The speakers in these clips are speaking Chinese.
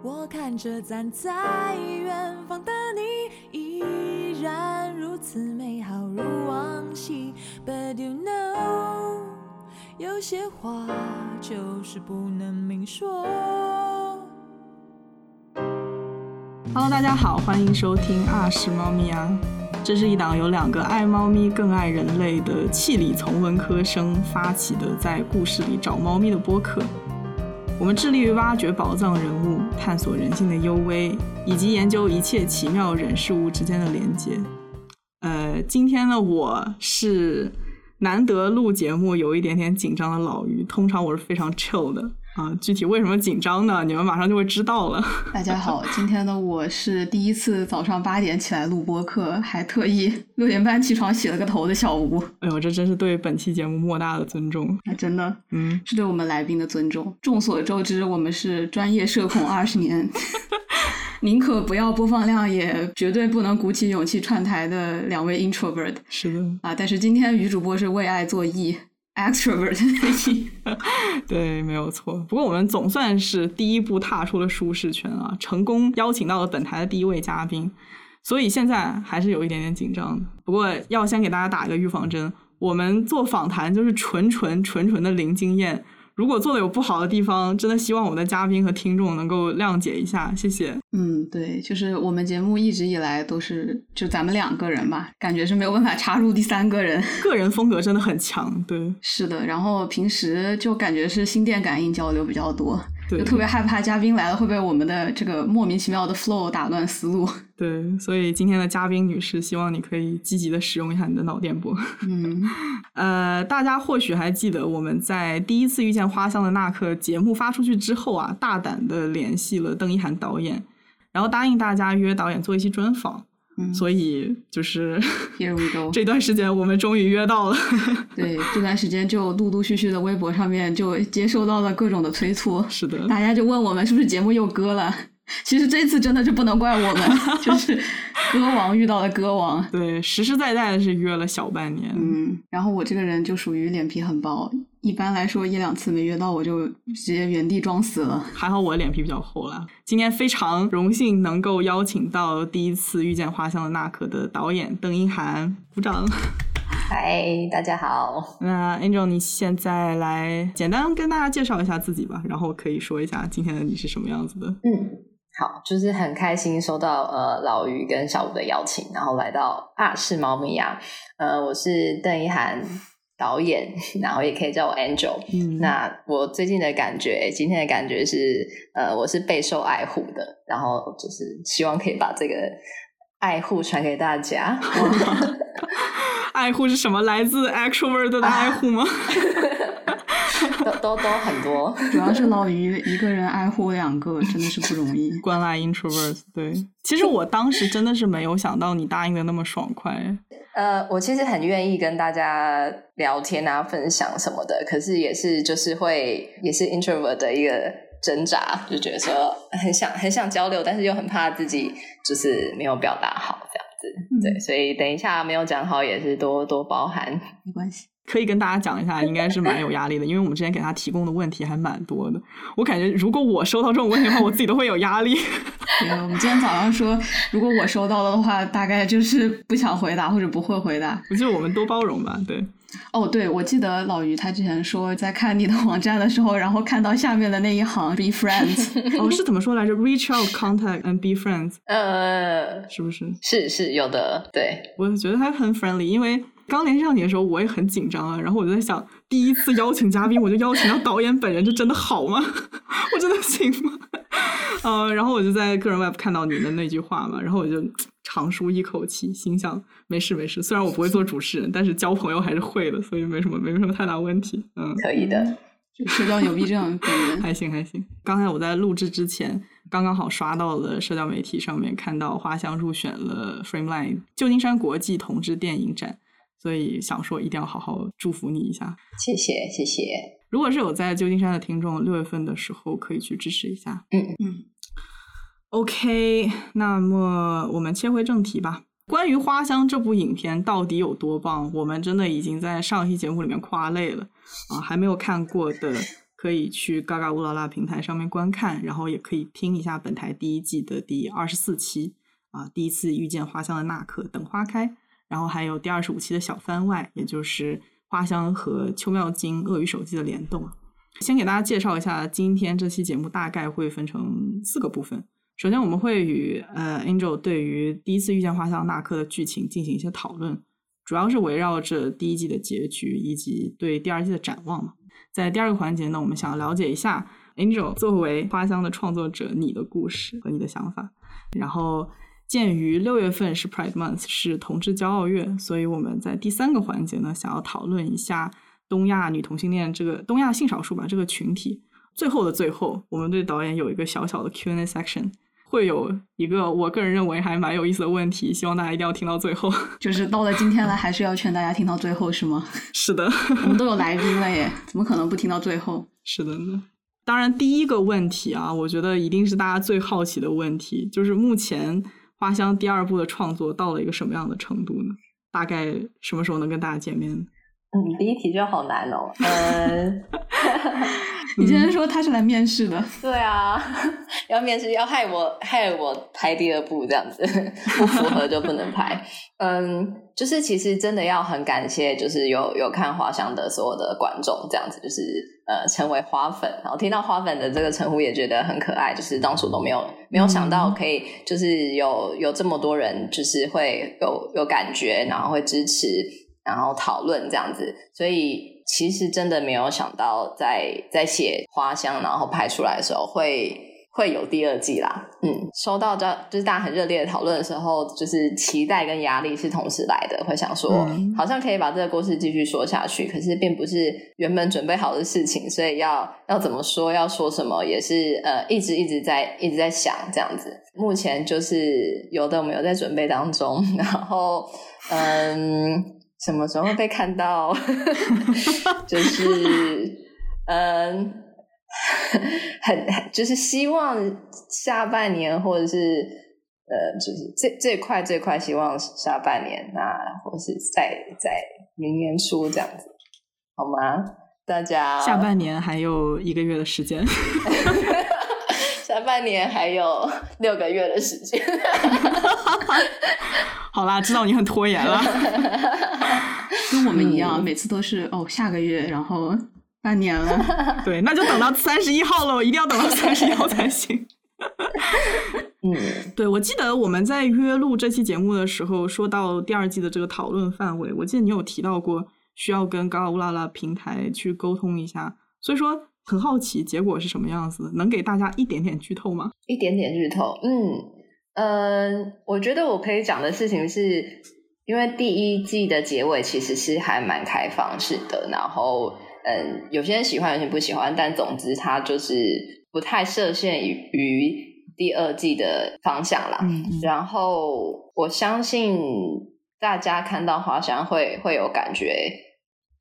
我看着站在远方的你，依然如此美好如往昔。But you know，有些话就是不能明说。Hello，大家好，欢迎收听《啊是猫咪啊》，这是一档由两个爱猫咪更爱人类的气理从文科生发起的，在故事里找猫咪的播客。我们致力于挖掘宝藏人物，探索人性的幽微，以及研究一切奇妙人事物之间的连接。呃，今天的，我是难得录节目有一点点紧张的老于，通常我是非常 chill 的。啊，具体为什么紧张呢？你们马上就会知道了。大家好，今天呢，我是第一次早上八点起来录播课，还特意六点半起床洗了个头的小吴。哎呦，这真是对本期节目莫大的尊重。啊，真的，嗯，是对我们来宾的尊重。众所周知，我们是专业社恐二十年，宁可不要播放量，也绝对不能鼓起勇气串台的两位 introvert。是的，啊，但是今天女主播是为爱作揖。Extrovert 对，没有错。不过我们总算是第一步踏出了舒适圈啊，成功邀请到了本台的第一位嘉宾，所以现在还是有一点点紧张的。不过要先给大家打一个预防针，我们做访谈就是纯纯纯纯的零经验。如果做的有不好的地方，真的希望我们的嘉宾和听众能够谅解一下，谢谢。嗯，对，就是我们节目一直以来都是就咱们两个人吧，感觉是没有办法插入第三个人，个人风格真的很强，对，是的。然后平时就感觉是心电感应交流比较多，对就特别害怕嘉宾来了会被我们的这个莫名其妙的 flow 打乱思路。对，所以今天的嘉宾女士，希望你可以积极的使用一下你的脑电波。嗯，呃，大家或许还记得我们在第一次遇见花香的那刻节目发出去之后啊，大胆的联系了邓一涵导演，然后答应大家约导演做一期专访。嗯所以就是，Here we go。这段时间我们终于约到了。对，这段时间就陆陆续续的微博上面就接收到了各种的催促，是的，大家就问我们是不是节目又割了。其实这次真的就不能怪我们，就是歌王遇到了歌王。对，实实在在的是约了小半年。嗯，然后我这个人就属于脸皮很薄，一般来说一两次没约到我就直接原地装死了。还好我脸皮比较厚啦。今天非常荣幸能够邀请到第一次遇见花香的那可的导演邓英涵，鼓掌。嗨，大家好。那 Angel，你现在来简单跟大家介绍一下自己吧，然后可以说一下今天的你是什么样子的。嗯，好，就是很开心收到呃老于跟小吴的邀请，然后来到啊是猫咪呀、呃，我是邓一涵导演，然后也可以叫我 Angel。嗯那我最近的感觉，今天的感觉是，呃，我是备受爱护的，然后就是希望可以把这个爱护传给大家。爱护是什么？来自 extrovert 的爱护吗？都 都都很多，主要是老于一个人爱护两个，真的是不容易。关爱 introverts。对，其实我当时真的是没有想到你答应的那么爽快。呃，我其实很愿意跟大家聊天啊、分享什么的，可是也是就是会也是 introvert 的一个挣扎，就觉得说很想很想交流，但是又很怕自己就是没有表达好这样子。对，所以等一下没有讲好也是多多包涵。没关系，可以跟大家讲一下，应该是蛮有压力的，因为我们之前给他提供的问题还蛮多的。我感觉如果我收到这种问题的话，我自己都会有压力。对，我们今天早上说，如果我收到了的话，大概就是不想回答或者不会回答。我觉得我们多包容吧，对。哦，对，我记得老于他之前说，在看你的网站的时候，然后看到下面的那一行 “be friends”，哦，是怎么说来着？Reach out, contact and be friends，呃，是不是？是是有的，对，我觉得他很 friendly，因为刚联系上你的时候，我也很紧张啊。然后我就在想，第一次邀请嘉宾，我就邀请到导演本人，这真的好吗？我真的行吗？呃，然后我就在个人 web 看到你的那句话嘛，然后我就长舒一口气，心想没事没事。虽然我不会做主持人，但是交朋友还是会的，所以没什么没什么太大问题。嗯，可以的。就社交牛逼症本人。还行还行。刚才我在录制之前，刚刚好刷到了社交媒体上面看到花香入选了 Frameline 旧金山国际同志电影展，所以想说一定要好好祝福你一下。谢谢谢谢。如果是有在旧金山的听众，六月份的时候可以去支持一下。嗯嗯。OK，那么我们切回正题吧。关于《花香》这部影片到底有多棒，我们真的已经在上一期节目里面夸累了啊！还没有看过的可以去嘎嘎乌拉拉平台上面观看，然后也可以听一下本台第一季的第二十四期啊，第一次遇见花香的那刻等花开，然后还有第二十五期的小番外，也就是花香和秋妙金鳄鱼手机的联动。先给大家介绍一下，今天这期节目大概会分成四个部分。首先，我们会与呃 Angel 对于第一次遇见花香那刻的剧情进行一些讨论，主要是围绕着第一季的结局以及对第二季的展望嘛。在第二个环节呢，我们想要了解一下 Angel 作为花香的创作者你的故事和你的想法。然后，鉴于六月份是 Pride Month，是同志骄傲月，所以我们在第三个环节呢，想要讨论一下东亚女同性恋这个东亚性少数吧这个群体。最后的最后，我们对导演有一个小小的 Q&A section。会有一个我个人认为还蛮有意思的问题，希望大家一定要听到最后。就是到了今天了，还是要劝大家听到最后，是吗？是的，我们都有来宾了耶，怎么可能不听到最后？是的呢。当然，第一个问题啊，我觉得一定是大家最好奇的问题，就是目前花香第二部的创作到了一个什么样的程度呢？大概什么时候能跟大家见面？嗯，第一题就好难哦。嗯。你竟然说他是来面试的？对啊，要面试，要害我害我拍第二部这样子，不符合就不能拍。嗯，就是其实真的要很感谢，就是有有看花香的所有的观众这样子，就是呃成为花粉，然后听到花粉的这个称呼也觉得很可爱，就是当初都没有没有想到可以，就是有有这么多人就是会有有感觉，然后会支持，然后讨论这样子，所以。其实真的没有想到，在在写花香，然后拍出来的时候，会会有第二季啦。嗯，收到这就是大家很热烈的讨论的时候，就是期待跟压力是同时来的，会想说，好像可以把这个故事继续说下去。可是并不是原本准备好的事情，所以要要怎么说，要说什么，也是呃一直一直在一直在想这样子。目前就是有的我们有在准备当中，然后嗯。什么时候被看到？就是嗯，很就是希望下半年，或者是呃，就是最最快最快，希望下半年啊，或是在在明年初这样子，好吗？大家下半年还有一个月的时间，下半年还有六个月的时间。好啦，知道你很拖延了，跟我们一样，每次都是哦，下个月，然后半年了，对，那就等到三十一号了，一定要等到三十一号才行。嗯，对，我记得我们在约录这期节目的时候，说到第二季的这个讨论范围，我记得你有提到过需要跟嘎乌拉拉平台去沟通一下，所以说很好奇结果是什么样子，能给大家一点点剧透吗？一点点剧透，嗯。嗯，我觉得我可以讲的事情是，因为第一季的结尾其实是还蛮开放式的，然后嗯，有些人喜欢，有些人不喜欢，但总之它就是不太设限于于第二季的方向啦。然后我相信大家看到花香会会有感觉，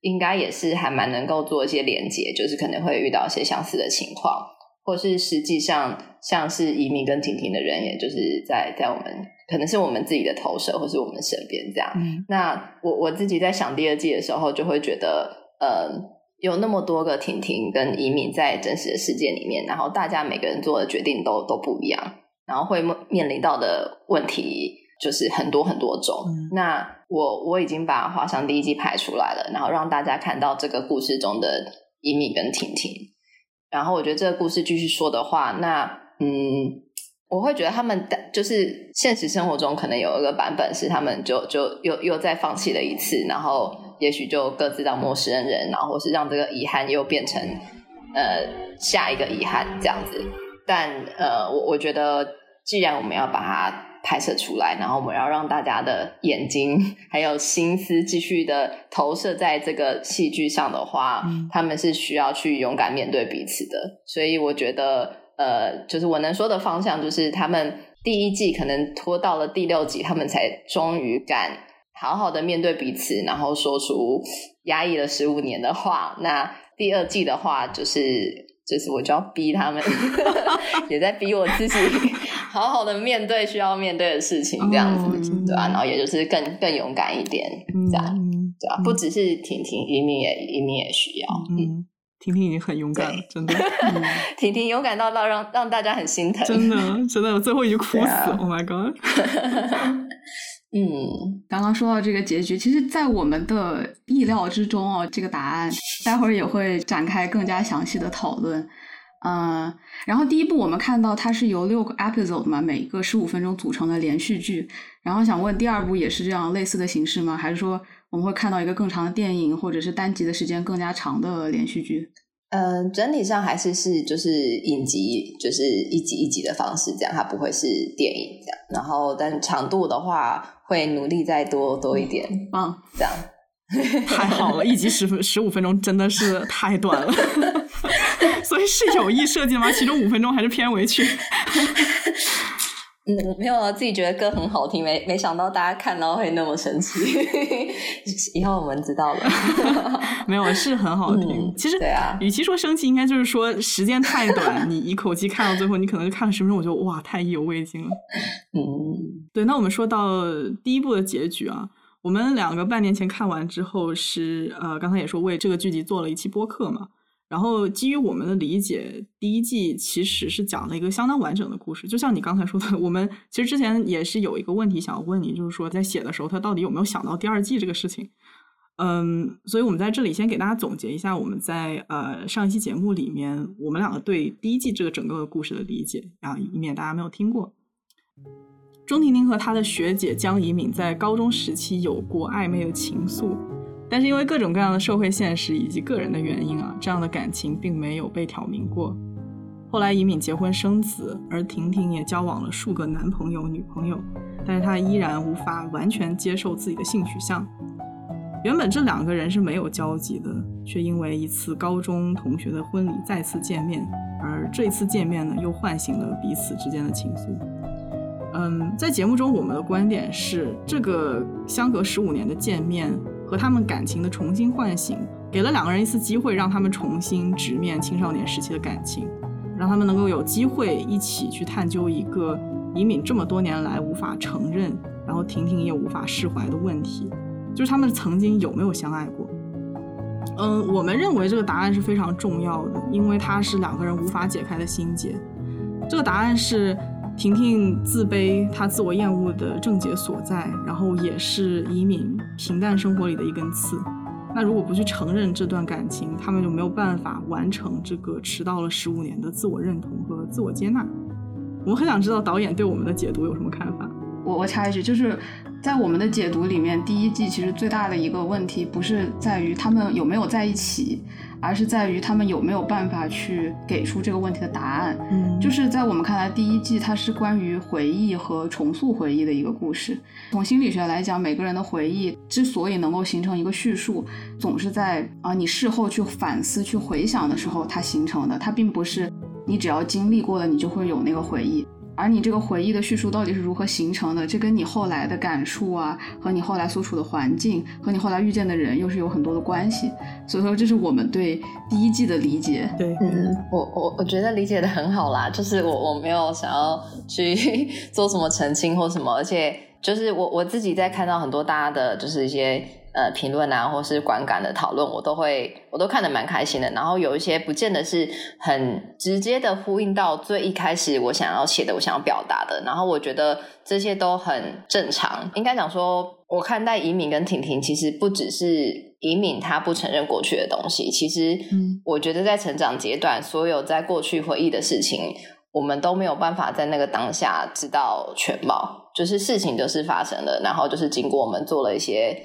应该也是还蛮能够做一些连接，就是可能会遇到一些相似的情况。或是实际上像是移民跟婷婷的人，也就是在在我们可能是我们自己的投射，或是我们身边这样。那我我自己在想第二季的时候，就会觉得，呃，有那么多个婷婷跟移民在真实的世界里面，然后大家每个人做的决定都都不一样，然后会面临到的问题就是很多很多种。那我我已经把华商第一季拍出来了，然后让大家看到这个故事中的伊米跟婷婷。然后我觉得这个故事继续说的话，那嗯，我会觉得他们就是现实生活中可能有一个版本是他们就就又又再放弃了一次，然后也许就各自当陌生人，然后是让这个遗憾又变成呃下一个遗憾这样子。但呃，我我觉得既然我们要把它。拍摄出来，然后我们要让大家的眼睛还有心思继续的投射在这个戏剧上的话，他们是需要去勇敢面对彼此的。所以我觉得，呃，就是我能说的方向，就是他们第一季可能拖到了第六集，他们才终于敢好好的面对彼此，然后说出压抑了十五年的话。那第二季的话，就是。就是我就要逼他们，也在逼我自己，好好的面对需要面对的事情，这样子，对吧？然后也就是更更勇敢一点，这样，对吧？不只是婷婷，移民也移民也需要。嗯，婷婷已经很勇敢了，真的，婷婷勇敢到让让让大家很心疼，真的真的，我最后一句哭死啊，Oh my god！嗯，刚刚说到这个结局，其实，在我们的意料之中哦，这个答案待会儿也会展开更加详细的讨论。嗯，然后第一部我们看到它是由六个 episode 嘛，每一个十五分钟组成的连续剧。然后想问，第二部也是这样类似的形式吗？还是说我们会看到一个更长的电影，或者是单集的时间更加长的连续剧？嗯，整体上还是是就是影集，就是一集一集的方式，这样它不会是电影这样。然后，但长度的话，会努力再多多一点，嗯，这样。太好了，一集十分十五分钟真的是太短了，所以是有意设计的吗？其中五分钟还是片尾曲？嗯，没有啊，自己觉得歌很好听，没没想到大家看到会那么生气。以后我们知道了。没有，是很好听。嗯其实，对啊与其说生气，应该就是说时间太短，你一口气看到最后，你可能就看了十分钟，我就哇，太意犹未尽了。嗯，对，那我们说到第一部的结局啊，我们两个半年前看完之后是呃，刚才也说为这个剧集做了一期播客嘛。然后基于我们的理解，第一季其实是讲了一个相当完整的故事。就像你刚才说的，我们其实之前也是有一个问题想要问你，就是说在写的时候，他到底有没有想到第二季这个事情？嗯，所以我们在这里先给大家总结一下我们在呃上一期节目里面我们两个对第一季这个整个故事的理解啊，以免大家没有听过。钟婷婷和她的学姐江怡敏在高中时期有过暧昧的情愫，但是因为各种各样的社会现实以及个人的原因啊，这样的感情并没有被挑明过。后来以敏结婚生子，而婷婷也交往了数个男朋友、女朋友，但是她依然无法完全接受自己的性取向。原本这两个人是没有交集的，却因为一次高中同学的婚礼再次见面，而这一次见面呢，又唤醒了彼此之间的情愫。嗯，在节目中，我们的观点是，这个相隔十五年的见面和他们感情的重新唤醒，给了两个人一次机会，让他们重新直面青少年时期的感情，让他们能够有机会一起去探究一个李敏这么多年来无法承认，然后婷婷也无法释怀的问题，就是他们曾经有没有相爱过。嗯，我们认为这个答案是非常重要的，因为它是两个人无法解开的心结。这个答案是婷婷自卑、她自我厌恶的症结所在，然后也是移民平淡生活里的一根刺。那如果不去承认这段感情，他们就没有办法完成这个迟到了十五年的自我认同和自我接纳。我们很想知道导演对我们的解读有什么看法？我我插一句，就是在我们的解读里面，第一季其实最大的一个问题不是在于他们有没有在一起，而是在于他们有没有办法去给出这个问题的答案。嗯就是在我们看来，第一季它是关于回忆和重塑回忆的一个故事。从心理学来讲，每个人的回忆之所以能够形成一个叙述，总是在啊、你事后去反思、去回想的时候它形成的。它并不是你只要经历过了，你就会有那个回忆。而你这个回忆的叙述到底是如何形成的，这跟你后来的感触啊，和你后来所处的环境，和你后来遇见的人，又是有很多的关系。所以说，这是我们对第一季的理解。对，嗯，我我我觉得理解的很好啦，就是我我没有想要去 做什么澄清或什么，而且就是我我自己在看到很多大家的就是一些呃评论啊，或是观感的讨论，我都会我都看得蛮开心的。然后有一些不见得是很直接的呼应到最一开始我想要写的、我想要表达的，然后我觉得这些都很正常。应该讲说，我看待移民跟婷婷，其实不只是移民他不承认过去的东西，其实嗯我觉得在成长阶段，所有在过去回忆的事情，我们都没有办法在那个当下知道全貌，就是事情就是发生了，然后就是经过我们做了一些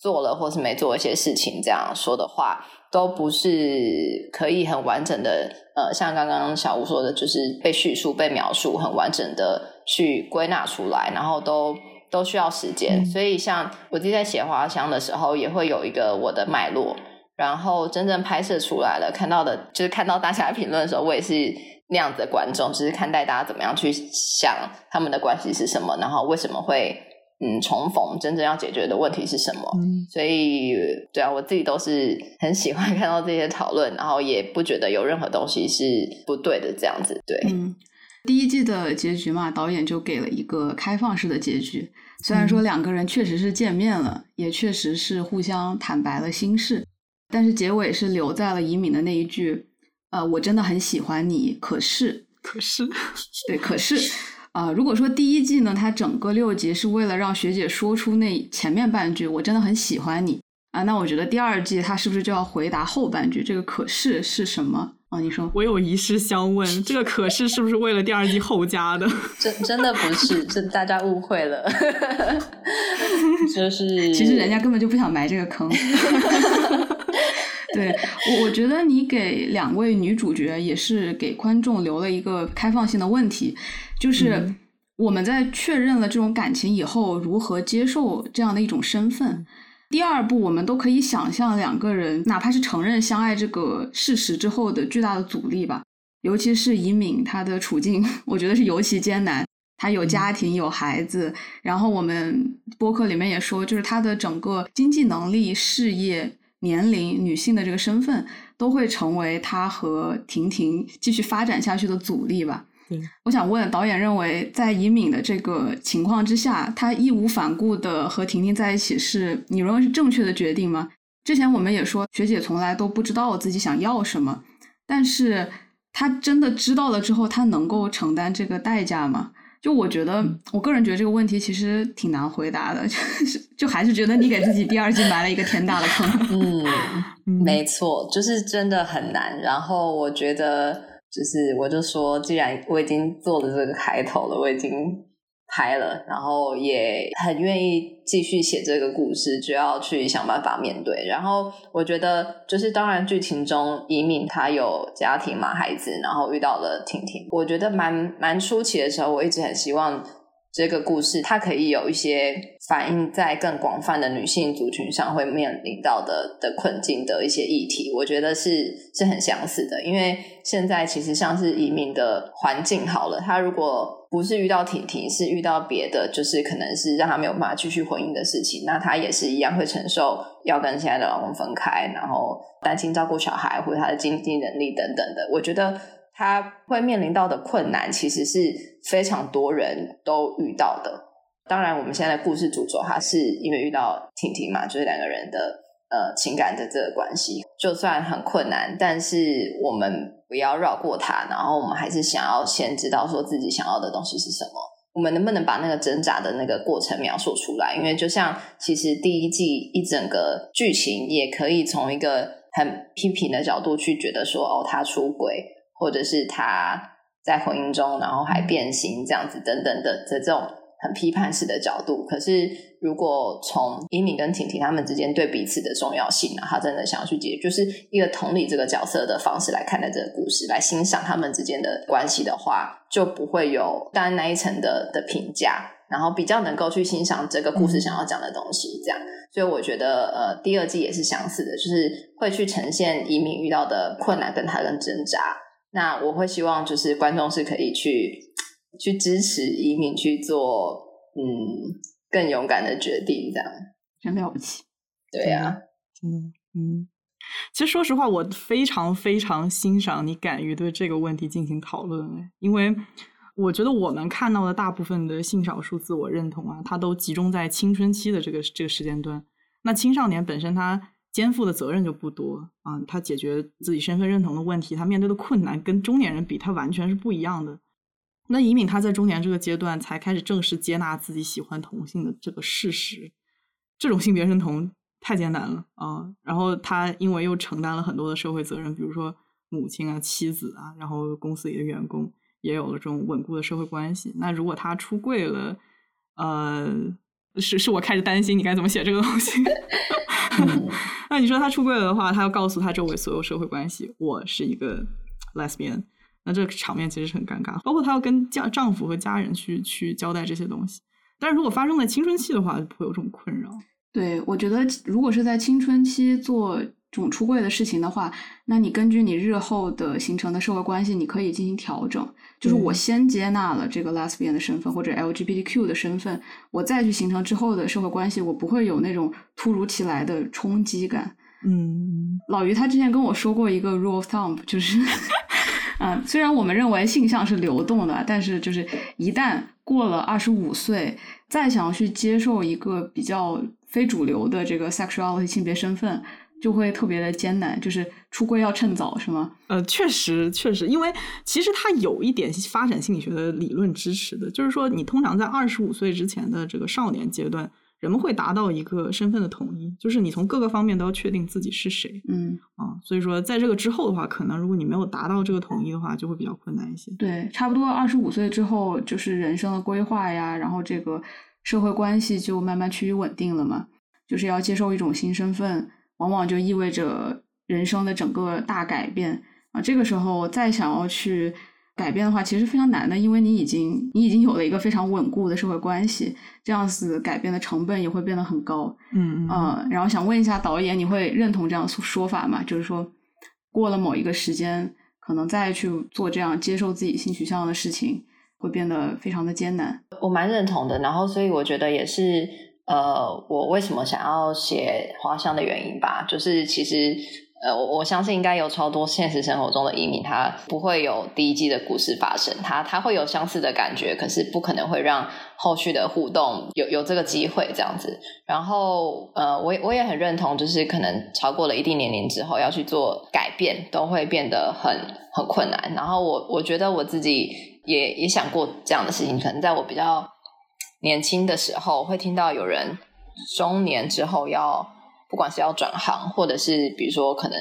做了或是没做一些事情，这样说的话，都不是可以很完整的，呃，像刚刚小吴说的，就是被叙述、被描述，很完整的去归纳出来，然后都。都需要时间，嗯所以像我自己在写花香的时候，也会有一个我的脉络，然后真正拍摄出来了，看到的就是看到大家评论的时候，我也是那样子的观众，只是看待大家怎么样去想他们的关系是什么，然后为什么会嗯重逢，真正要解决的问题是什么。嗯所以，对啊，我自己都是 很喜欢 看到这些讨论，然后也不觉得有任何东西是不对的，这样子。对，嗯，第一季的结局嘛，导演就给了一个开放式的结局。虽然说两个人确实是见面了，也确实是互相坦白了心事，但是结尾是留在了移敏的那一句，呃，我真的很喜欢你，可是，可是，对，可是，啊，如果说第一季呢，它整个六集是为了让学姐说出那前面半句，我真的很喜欢你啊，那我觉得第二季它是不是就要回答后半句，这个可是是什么？啊，你说，我有一事相问，这个可是是不是为了第二季后加的？真真的不是，这大家误会了，就是其实人家根本就不想埋这个坑。对我，我觉得你给两位女主角也是给观众留了一个开放性的问题，就是我们在确认了这种感情以后，如何接受这样的一种身份？第二步，我们都可以想象两个人哪怕是承认相爱这个事实之后的巨大的阻力吧。尤其是以敏，她的处境，我觉得是尤其艰难。她有家庭，有孩子，然后我们播客里面也说，就是她的整个经济能力、事业。年龄、女性的这个身份，都会成为她和婷婷继续发展下去的阻力吧。嗯我想问导演，认为在以敏的这个情况之下，她义无反顾的和婷婷在一起，是你认为是正确的决定吗？之前我们也说，学姐从来都不知道自己想要什么，但是她真的知道了之后，她能够承担这个代价吗？就我觉得，我个人觉得这个问题其实挺难回答的，就是就还是觉得你给自己第二季埋了一个天大的坑。嗯，没错，就是真的很难。然后我觉得，就是我就说，既然我已经做了这个开头了，我已经。拍了，然后也很愿意继续写这个故事，就要去想办法面对。然后我觉得，就是当然剧情中，移民他有家庭嘛，孩子，然后遇到了婷婷。我觉得蛮蛮初期的时候，我一直很希望这个故事它可以有一些反映在更广泛的女性族群上会面临到的的困境的一些议题。我觉得是是很相似的，因为现在其实像是移民的环境好了，他如果不是遇到婷婷，是遇到别的，就是可能是让他没有办法继续婚姻的事情。那他也是一样会承受要跟现在的老公分开，然后担心照顾小孩或者他的经济能力等等的。我觉得他会面临到的困难，其实是非常多人都遇到的。当然，我们现在的故事主轴，他是因为遇到婷婷嘛，就是两个人的呃情感的这个关系，就算很困难，但是我们。不要绕过它，然后我们还是想要先知道说自己想要的东西是什么。我们能不能把那个挣扎的那个过程描述出来？因为就像其实第一季一整个剧情，也可以从一个很批评的角度去觉得说，哦，他出轨，或者是他在婚姻中然后还变心这样子等等的这种很批判式的角度。可是。如果从伊敏跟婷婷他们之间对彼此的重要性啊，他真的想要去解，就是一个同理这个角色的方式来看待这个故事，来欣赏他们之间的关系的话，就不会有单那一层的的评价，然后比较能够去欣赏这个故事想要讲的东西。这样，所以我觉得呃，第二季也是相似的，就是会去呈现移民遇到的困难跟他跟挣扎。那我会希望就是观众是可以去去支持移民去做，嗯。更勇敢的决定，这样真了不起。对呀，嗯嗯。其实说实话，我非常非常欣赏你敢于对这个问题进行讨论，因为我觉得我们看到的大部分的性少数自我认同啊，它都集中在青春期的这个这个时间段。那青少年本身他肩负的责任就不多啊，他解决自己身份认同的问题，他面对的困难跟中年人比，他完全是不一样的。那移敏他在中年这个阶段才开始正式接纳自己喜欢同性的这个事实，这种性别认同太艰难了啊！然后他因为又承担了很多的社会责任，比如说母亲啊、妻子啊，然后公司里的员工也有了这种稳固的社会关系。那如果他出柜了，呃，是是我开始担心你该怎么写这个东西。那你说他出柜了的话，他要告诉他周围所有社会关系，我是一个 lesbian。那这个场面其实是很尴尬，包括她要跟家丈夫和家人去去交代这些东西。但是如果发生在青春期的话，就不会有这种困扰。对，我觉得如果是在青春期做这种出柜的事情的话，那你根据你日后的形成的社会关系，你可以进行调整。就是我先接纳了这个 lesbian 的身份或者 LGBTQ 的身份，我再去形成之后的社会关系，我不会有那种突如其来的冲击感。嗯，老于他之前跟我说过一个 rule of thumb，就是。嗯，虽然我们认为性向是流动的，但是就是一旦过了二十五岁，再想去接受一个比较非主流的这个 sexuality 性别身份，就会特别的艰难，就是出柜要趁早，是吗？呃，确实，确实，因为其实它有一点发展心理学的理论支持的，就是说，你通常在二十五岁之前的这个少年阶段，人们会达到一个身份的统一，就是你从各个方面都要确定自己是谁，嗯啊，所以说在这个之后的话，可能如果你没有达到这个统一的话，就会比较困难一些。对，差不多二十五岁之后，就是人生的规划呀，然后这个社会关系就慢慢趋于稳定了嘛，就是要接受一种新身份。往往就意味着人生的整个大改变啊！这个时候再想要去改变的话，其实非常难的，因为你已经你已经有了一个非常稳固的社会关系，这样子改变的成本也会变得很高。嗯嗯。然后想问一下导演，你会认同这样说法吗？就是说，过了某一个时间，可能再去做这样接受自己性取向的事情，会变得非常的艰难。我蛮认同的。然后，所以我觉得也是。呃，我为什么想要写花香的原因吧，就是其实，呃，我我相信应该有超多现实生活中的移民，他不会有第一季的故事发生，他他会有相似的感觉，可是不可能会让后续的互动有有这个机会这样子。然后，呃，我我也很认同，就是可能超过了一定年龄之后要去做改变，都会变得很很困难。然后，我我觉得我自己也也想过这样的事情，可能在我比较。年轻的时候会听到有人中年之后要，不管是要转行，或者是比如说可能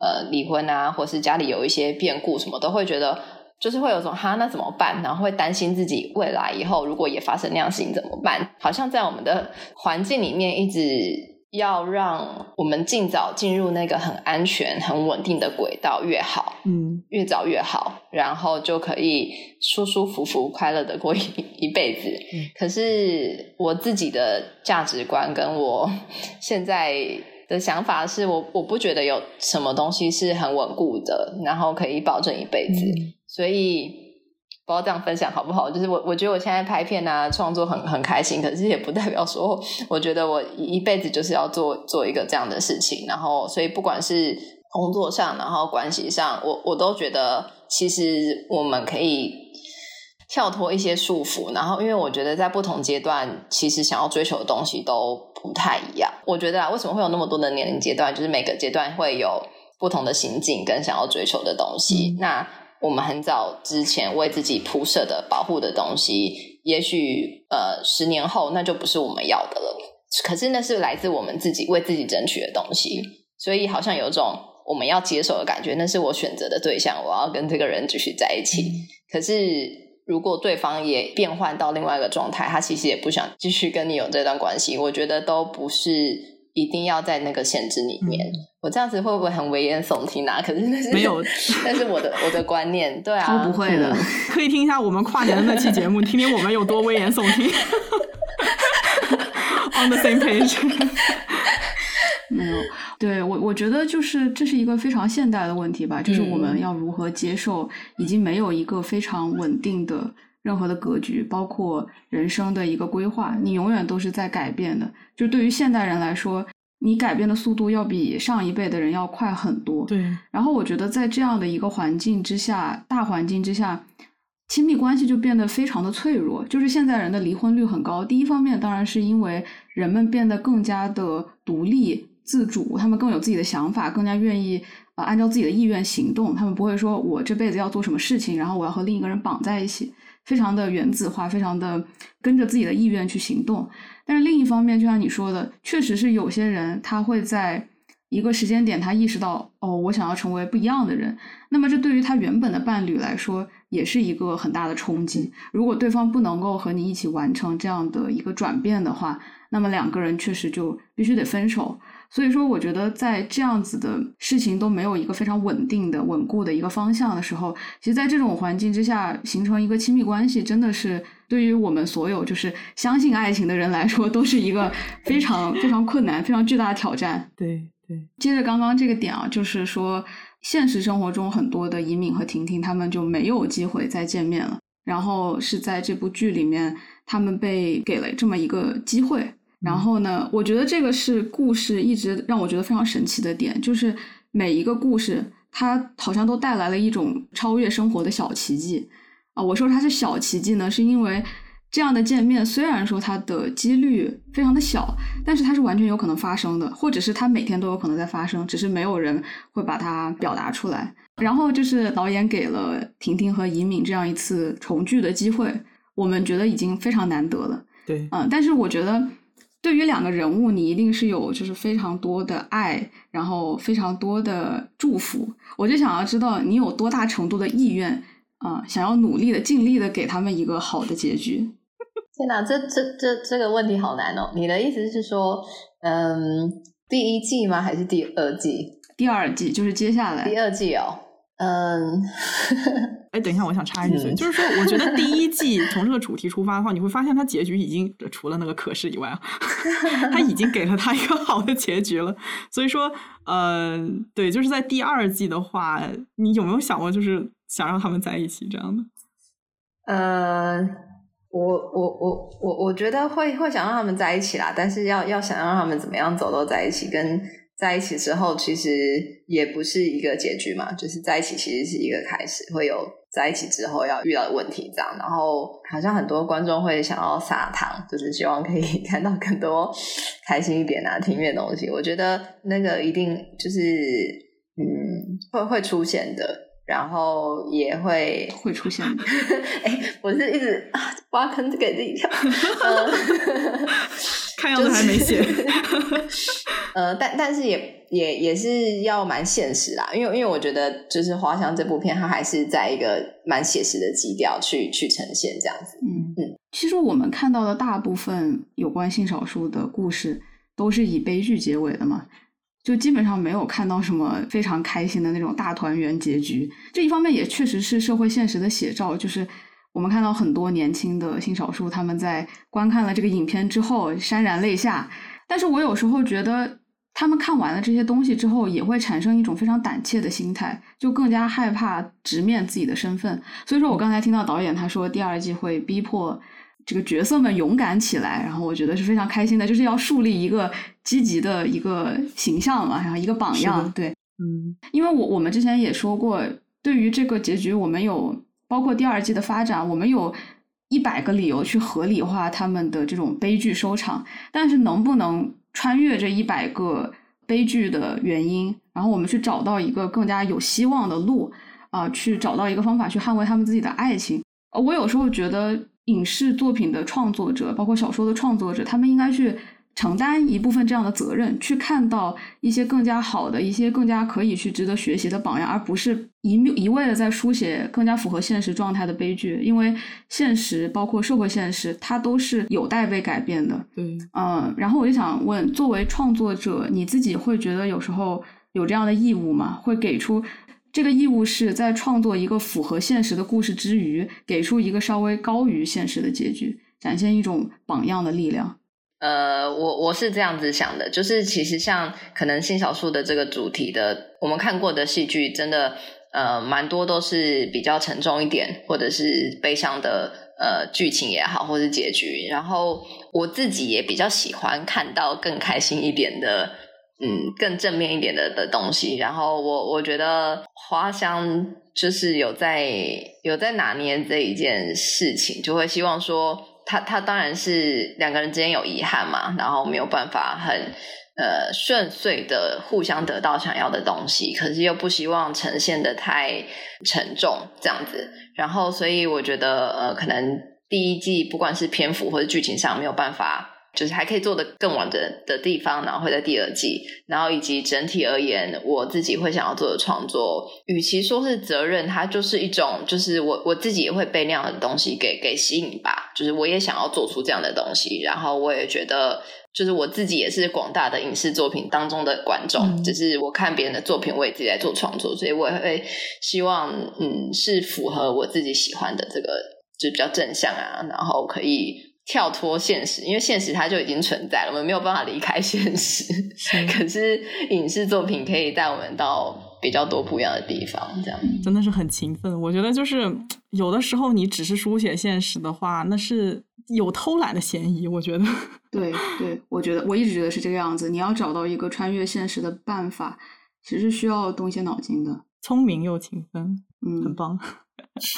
呃离婚啊，或是家里有一些变故什么，都会觉得就是会有种哈那怎么办？然后会担心自己未来以后如果也发生那样事情怎么办？好像在我们的环境里面一直。要让我们尽早进入那个很安全、很稳定的轨道越好，嗯，越早越好，然后就可以舒舒服服、快乐的过一 一辈子。可是我自己的价值观跟我 现在的想法是，我我不觉得有什么东西是很稳固的，然后可以保证一辈子，所以。不知道这样分享好不好？就是我，我觉得我现在拍片啊，创作很很开心，可是也不代表说，我觉得我一辈子就是要做做一个这样的事情。然后，所以不管是工作上，然后关系上，我我都觉得其实我们可以跳脱一些束缚。然后，因为我觉得在不同阶段，其实想要追求的东西都不太一样。我觉得啊，为什么会有那么多的年龄阶段？就是每个阶段会有不同的心境跟想要追求的东西。那我们很早之前为自己铺设的保护的东西，也许呃十年后那就不是我们要的了。可是那是来自我们自己为自己争取的东西，所以好像有种我们要接受的感觉。那是我选择的对象，我要跟这个人继续在一起。可是如果对方也变换到另外一个状态，他其实也不想继续跟你有这段关系，我觉得都不是。一定要在那个限制里面，我这样子会不会很危言耸听啊？可是那是没有，但是我的我的观念，对啊，超不会的，可以听一下我们跨年的那期节目，听听我们有多危言耸听。On the same page，没有，对我我觉得就是这是一个非常现代的问题吧，就是我们要如何接受已经没有一个非常稳定的。任何的格局，包括人生的一个规划，你永远都是在改变的。就对于现代人来说，你改变的速度要比上一辈的人要快很多。对。然后我觉得在这样的一个环境之下，大环境之下，亲密关系就变得非常的脆弱。就是现在人的离婚率很高。第一方面当然是因为人们变得更加的独立自主，他们更有自己的想法，更加愿意啊按照自己的意愿行动。他们不会说我这辈子要做什么事情，然后我要和另一个人绑在一起。非常的原子化，非常的跟着自己的意愿去行动。但是另一方面，就像你说的，确实是有些人他会在一个时间点，他意识到哦，我想要成为不一样的人。那么这对于他原本的伴侣来说，也是一个很大的冲击。如果对方不能够和你一起完成这样的一个转变的话，那么两个人确实就必须得分手。所以说，我觉得在这样子的事情都没有一个非常稳定的、稳固的一个方向的时候，其实，在这种环境之下形成一个亲密关系，真的是对于我们所有就是相信爱情的人来说，都是一个非常非常困难、非常巨大的挑战。对对。接着刚刚这个点啊，就是说，现实生活中很多的尹敏和婷婷他们就没有机会再见面了，然后是在这部剧里面，他们被给了这么一个机会。然后呢？我觉得这个是故事一直让我觉得非常神奇的点，就是每一个故事它好像都带来了一种超越生活的小奇迹啊！我说它是小奇迹呢，是因为这样的见面虽然说它的几率非常的小，但是它是完全有可能发生的，或者是它每天都有可能在发生，只是没有人会把它表达出来。然后就是导演给了婷婷和尹敏这样一次重聚的机会，我们觉得已经非常难得了。对，嗯，但是我觉得对于两个人物，你一定是有就是非常多的爱，然后非常多的祝福。我就想要知道你有多大程度的意愿啊、想要努力的、尽力的给他们一个好的结局。天哪，这这这这个问题好难哦！你的意思是说，嗯，第一季吗？还是第二季？第二季就是接下来第二季哦，嗯，哎，等一下，我想插一句就是说，我觉得第一季 从这个主题出发的话，你会发现它结局已经除了那个可是以外啊，他已经给了他一个好的结局了。所以说，呃，对，就是在第二季的话，你有没有想过，就是想让他们在一起这样的？呃，我我我我我觉得会会想让他们在一起啦，但是要要想让他们怎么样走到在一起，跟在一起之后，其实也不是一个结局嘛，就是在一起其实是一个开始，会有在一起之后要遇到的问题这样。然后好像很多观众会想要撒糖，就是希望可以看到更多开心一点啊、甜蜜的东西。我觉得那个一定就是嗯会会出现的。然后也会 会出现的。哎，我是一直啊挖坑给自己跳。呃 看样子还没写。呃，但但是也也也是要蛮现实啦，因为因为我觉得就是《花香》这部片，它还是在一个蛮写实的基调去去呈现这样子。嗯嗯，其实我们看到的大部分有关性少数的故事，都是以悲剧结尾的嘛。就基本上没有看到什么非常开心的那种大团圆结局。这一方面也确实是社会现实的写照，就是我们看到很多年轻的性少数他们在观看了这个影片之后潸然泪下。但是我有时候觉得，他们看完了这些东西之后，也会产生一种非常胆怯的心态，就更加害怕直面自己的身份。所以说我刚才听到导演他说第二季会逼迫。这个角色们勇敢起来，然后我觉得是非常开心的，就是要树立一个积极的一个形象嘛，然后一个榜样。对，嗯，因为我我们之前也说过，对于这个结局，我们有包括第二季的发展，我们有一百个理由去合理化他们的这种悲剧收场，但是能不能穿越这一百个悲剧的原因，然后我们去找到一个更加有希望的路啊、呃，去找到一个方法去捍卫他们自己的爱情。呃，我有时候觉得。影视作品的创作者，包括小说的创作者，他们应该去承担一部分这样的责任，去看到一些更加好的、一些更加可以去值得学习的榜样，而不是一一味的在书写更加符合现实状态的悲剧。因为现实，包括社会现实，它都是有待被改变的。对，嗯，然后我就想问，作为创作者，你自己会觉得有时候有这样的义务吗？会给出？这个义务是在创作一个符合现实的故事之余，给出一个稍微高于现实的结局，展现一种榜样的力量。呃，我我是这样子想的，就是其实像可能性少数的这个主题的，我们看过的戏剧，真的呃蛮多都是比较沉重一点，或者是悲伤的呃剧情也好，或是结局。然后我自己也比较喜欢看到更开心一点的。嗯，更正面一点的的东西。然后我我觉得花香就是有在有在拿捏这一件事情，就会希望说他他当然是两个人之间有遗憾嘛，然后没有办法很呃顺遂的互相得到想要的东西，可是又不希望呈现的太沉重这样子。然后所以我觉得呃，可能第一季不管是篇幅或者剧情上没有办法。就是还可以做的更完整的地方，然后会在第二季，然后以及整体而言，我自己会想要做的创作，与其说是责任，它就是一种，就是我我自己也会被那样的东西给给吸引吧，就是我也想要做出这样的东西，然后我也觉得，就是我自己也是广大的影视作品当中的观众，嗯、只是我看别人的作品，我也自己在做创作，所以我也会希望，嗯，是符合我自己喜欢的这个，就比较正向啊，然后可以。跳脱现实，因为现实它就已经存在了，我们没有办法离开现实。可是影视作品可以带我们到比较多不一样的地方，这样真的是很勤奋。我觉得就是有的时候你只是书写现实的话，那是有偷懒的嫌疑。我觉得，对对，我觉得我一直觉得是这个样子。你要找到一个穿越现实的办法，其实需要动一些脑筋的。聪明又勤奋，嗯，很棒。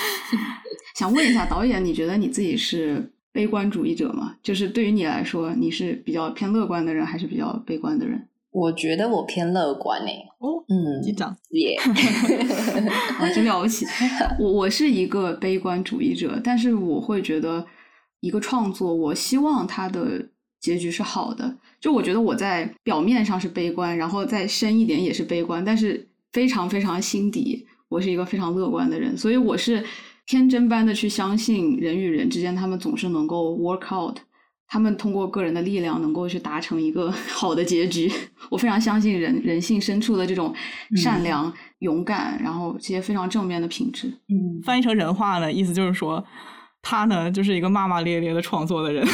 想问一下导演，你觉得你自己是？悲观主义者嘛？就是对于你来说，你是比较偏乐观的人，还是比较悲观的人？我觉得我偏乐观诶。哦，嗯，机长，耶，啊，真了不起！我我是一个悲观主义者，但是我会觉得一个创作，我希望它的结局是好的。就我觉得我在表面上是悲观，然后再深一点也是悲观，但是非常非常心底，我是一个非常乐观的人，所以我是天真般的去相信人与人之间，他们总是能够 work out。他们通过个人的力量能够去达成一个 好的结局，我非常相信人人性深处的这种善良、勇敢，然后这些非常正面的品质。嗯，翻译成人话呢，意思就是说，他呢就是一个骂骂咧咧的创作的人。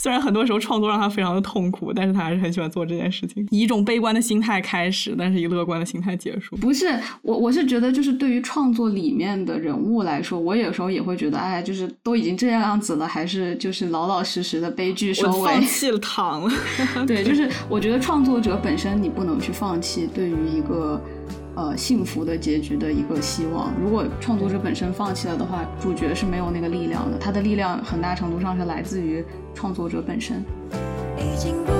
虽然很多时候创作让他非常的痛苦，但是他还是很喜欢做这件事情，以一种悲观的心态开始，但是以乐观的心态结束。不是我，我是觉得，就是对于创作里面的人物来说，我有时候也会觉得，哎，就是都已经这样子了，还是就是老老实实的悲剧收尾，放弃了，躺了。对，就是我觉得创作者本身你不能去放弃对于一个。呃，幸福的结局的一个希望。如果创作者本身放弃了的话，主角是没有那个力量的。他的力量很大程度上是来自于创作者本身。已经不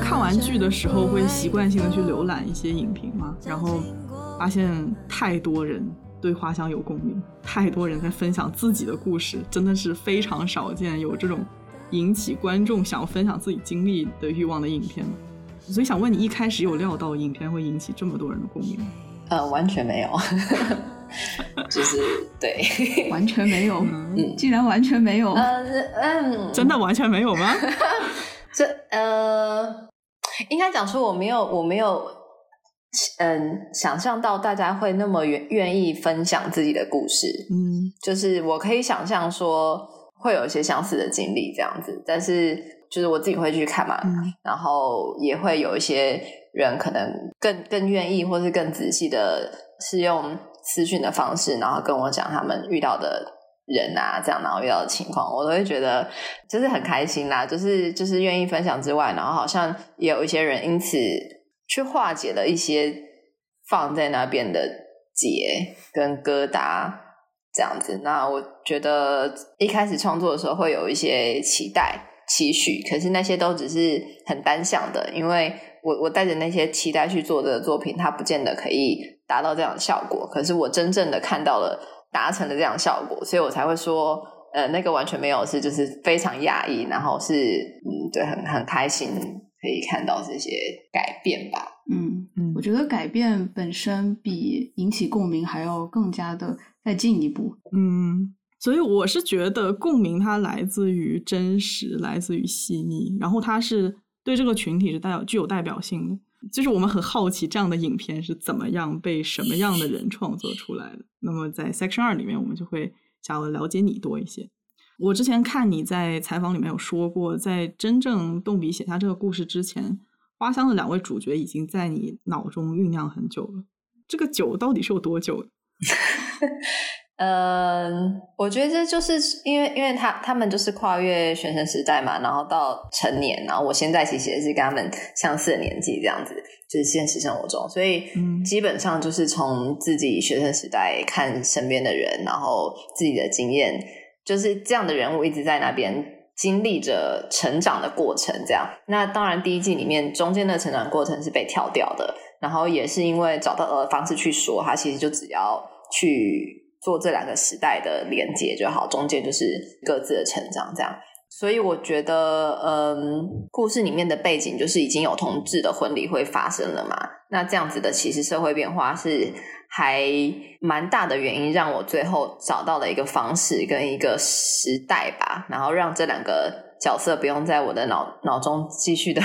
看完剧的时候，会习惯性的去浏览一些影评嘛，然后发现太多人对花香有共鸣，太多人在分享自己的故事，真的是非常少见有这种引起观众想要分享自己经历的欲望的影片了。所以想问你，一开始有料到影片会引起这么多人的共鸣吗？呃，完全没有，就是对，完全没有，嗯竟然完全没有。呃嗯，真的完全没有吗？这呃，应该讲说我没有，我没有，嗯，想象到大家会那么愿愿意分享自己的故事。嗯就是我可以想象说会有一些相似的经历这样子，但是就是我自己会去看嘛，嗯然后也会有一些人可能更更愿意，或是更仔细的，是用私讯的方式，然后跟我讲他们遇到的人啊，这样然后遇到的情况，我都会觉得就是很开心啦，就是就是愿意分享之外，然后好像也有一些人因此去化解了一些放在那边的结跟疙瘩。这样子，那我觉得一开始创作的时候会有一些期待、期许，可是那些都只是很单向的，因为我我带着那些期待去做这个作品，它不见得可以达到这样的效果。可是我真正的看到了达成了这样效果，所以我才会说，呃，那个完全没有是就是非常讶异，然后是嗯，对，很很开心可以看到这些改变吧。嗯，嗯我觉得改变本身比引起共鸣还要更加的再进一步。嗯，所以我是觉得共鸣它来自于真实，来自于细腻，然后它是对这个群体是带有具有代表性的。就是我们很好奇这样的影片是怎么样被什么样的人创作出来的。那么在 Section 二里面，我们就会想要了解你多一些。我之前看你在采访里面有说过，在真正动笔写下这个故事之前，花香的两位主角已经在你脑中酝酿很久了。这个酒到底是有多久？嗯，我觉得这就是因为，因为他他们就是跨越学生时代嘛，然后到成年，然后我现在其实也是跟他们相似的年纪，这样子，就是现实生活中，所以嗯基本上就是从自己学生时代看身边的人，然后自己的经验，就是这样的人物一直在那边经历着成长的过程，这样。那当然，第一季里面中间的成长过程是被跳掉的，然后也是因为找到了方式去说，他其实就只要去做这两个时代的连接就好，中间就是各自的成长这样。所以我觉得，嗯，故事里面的背景就是已经有同志的婚礼会发生了嘛。那这样子的其实社会变化是还蛮大的原因，让我最后找到了一个方式跟一个时代吧，然后让这两个角色不用在我的脑脑中继续的。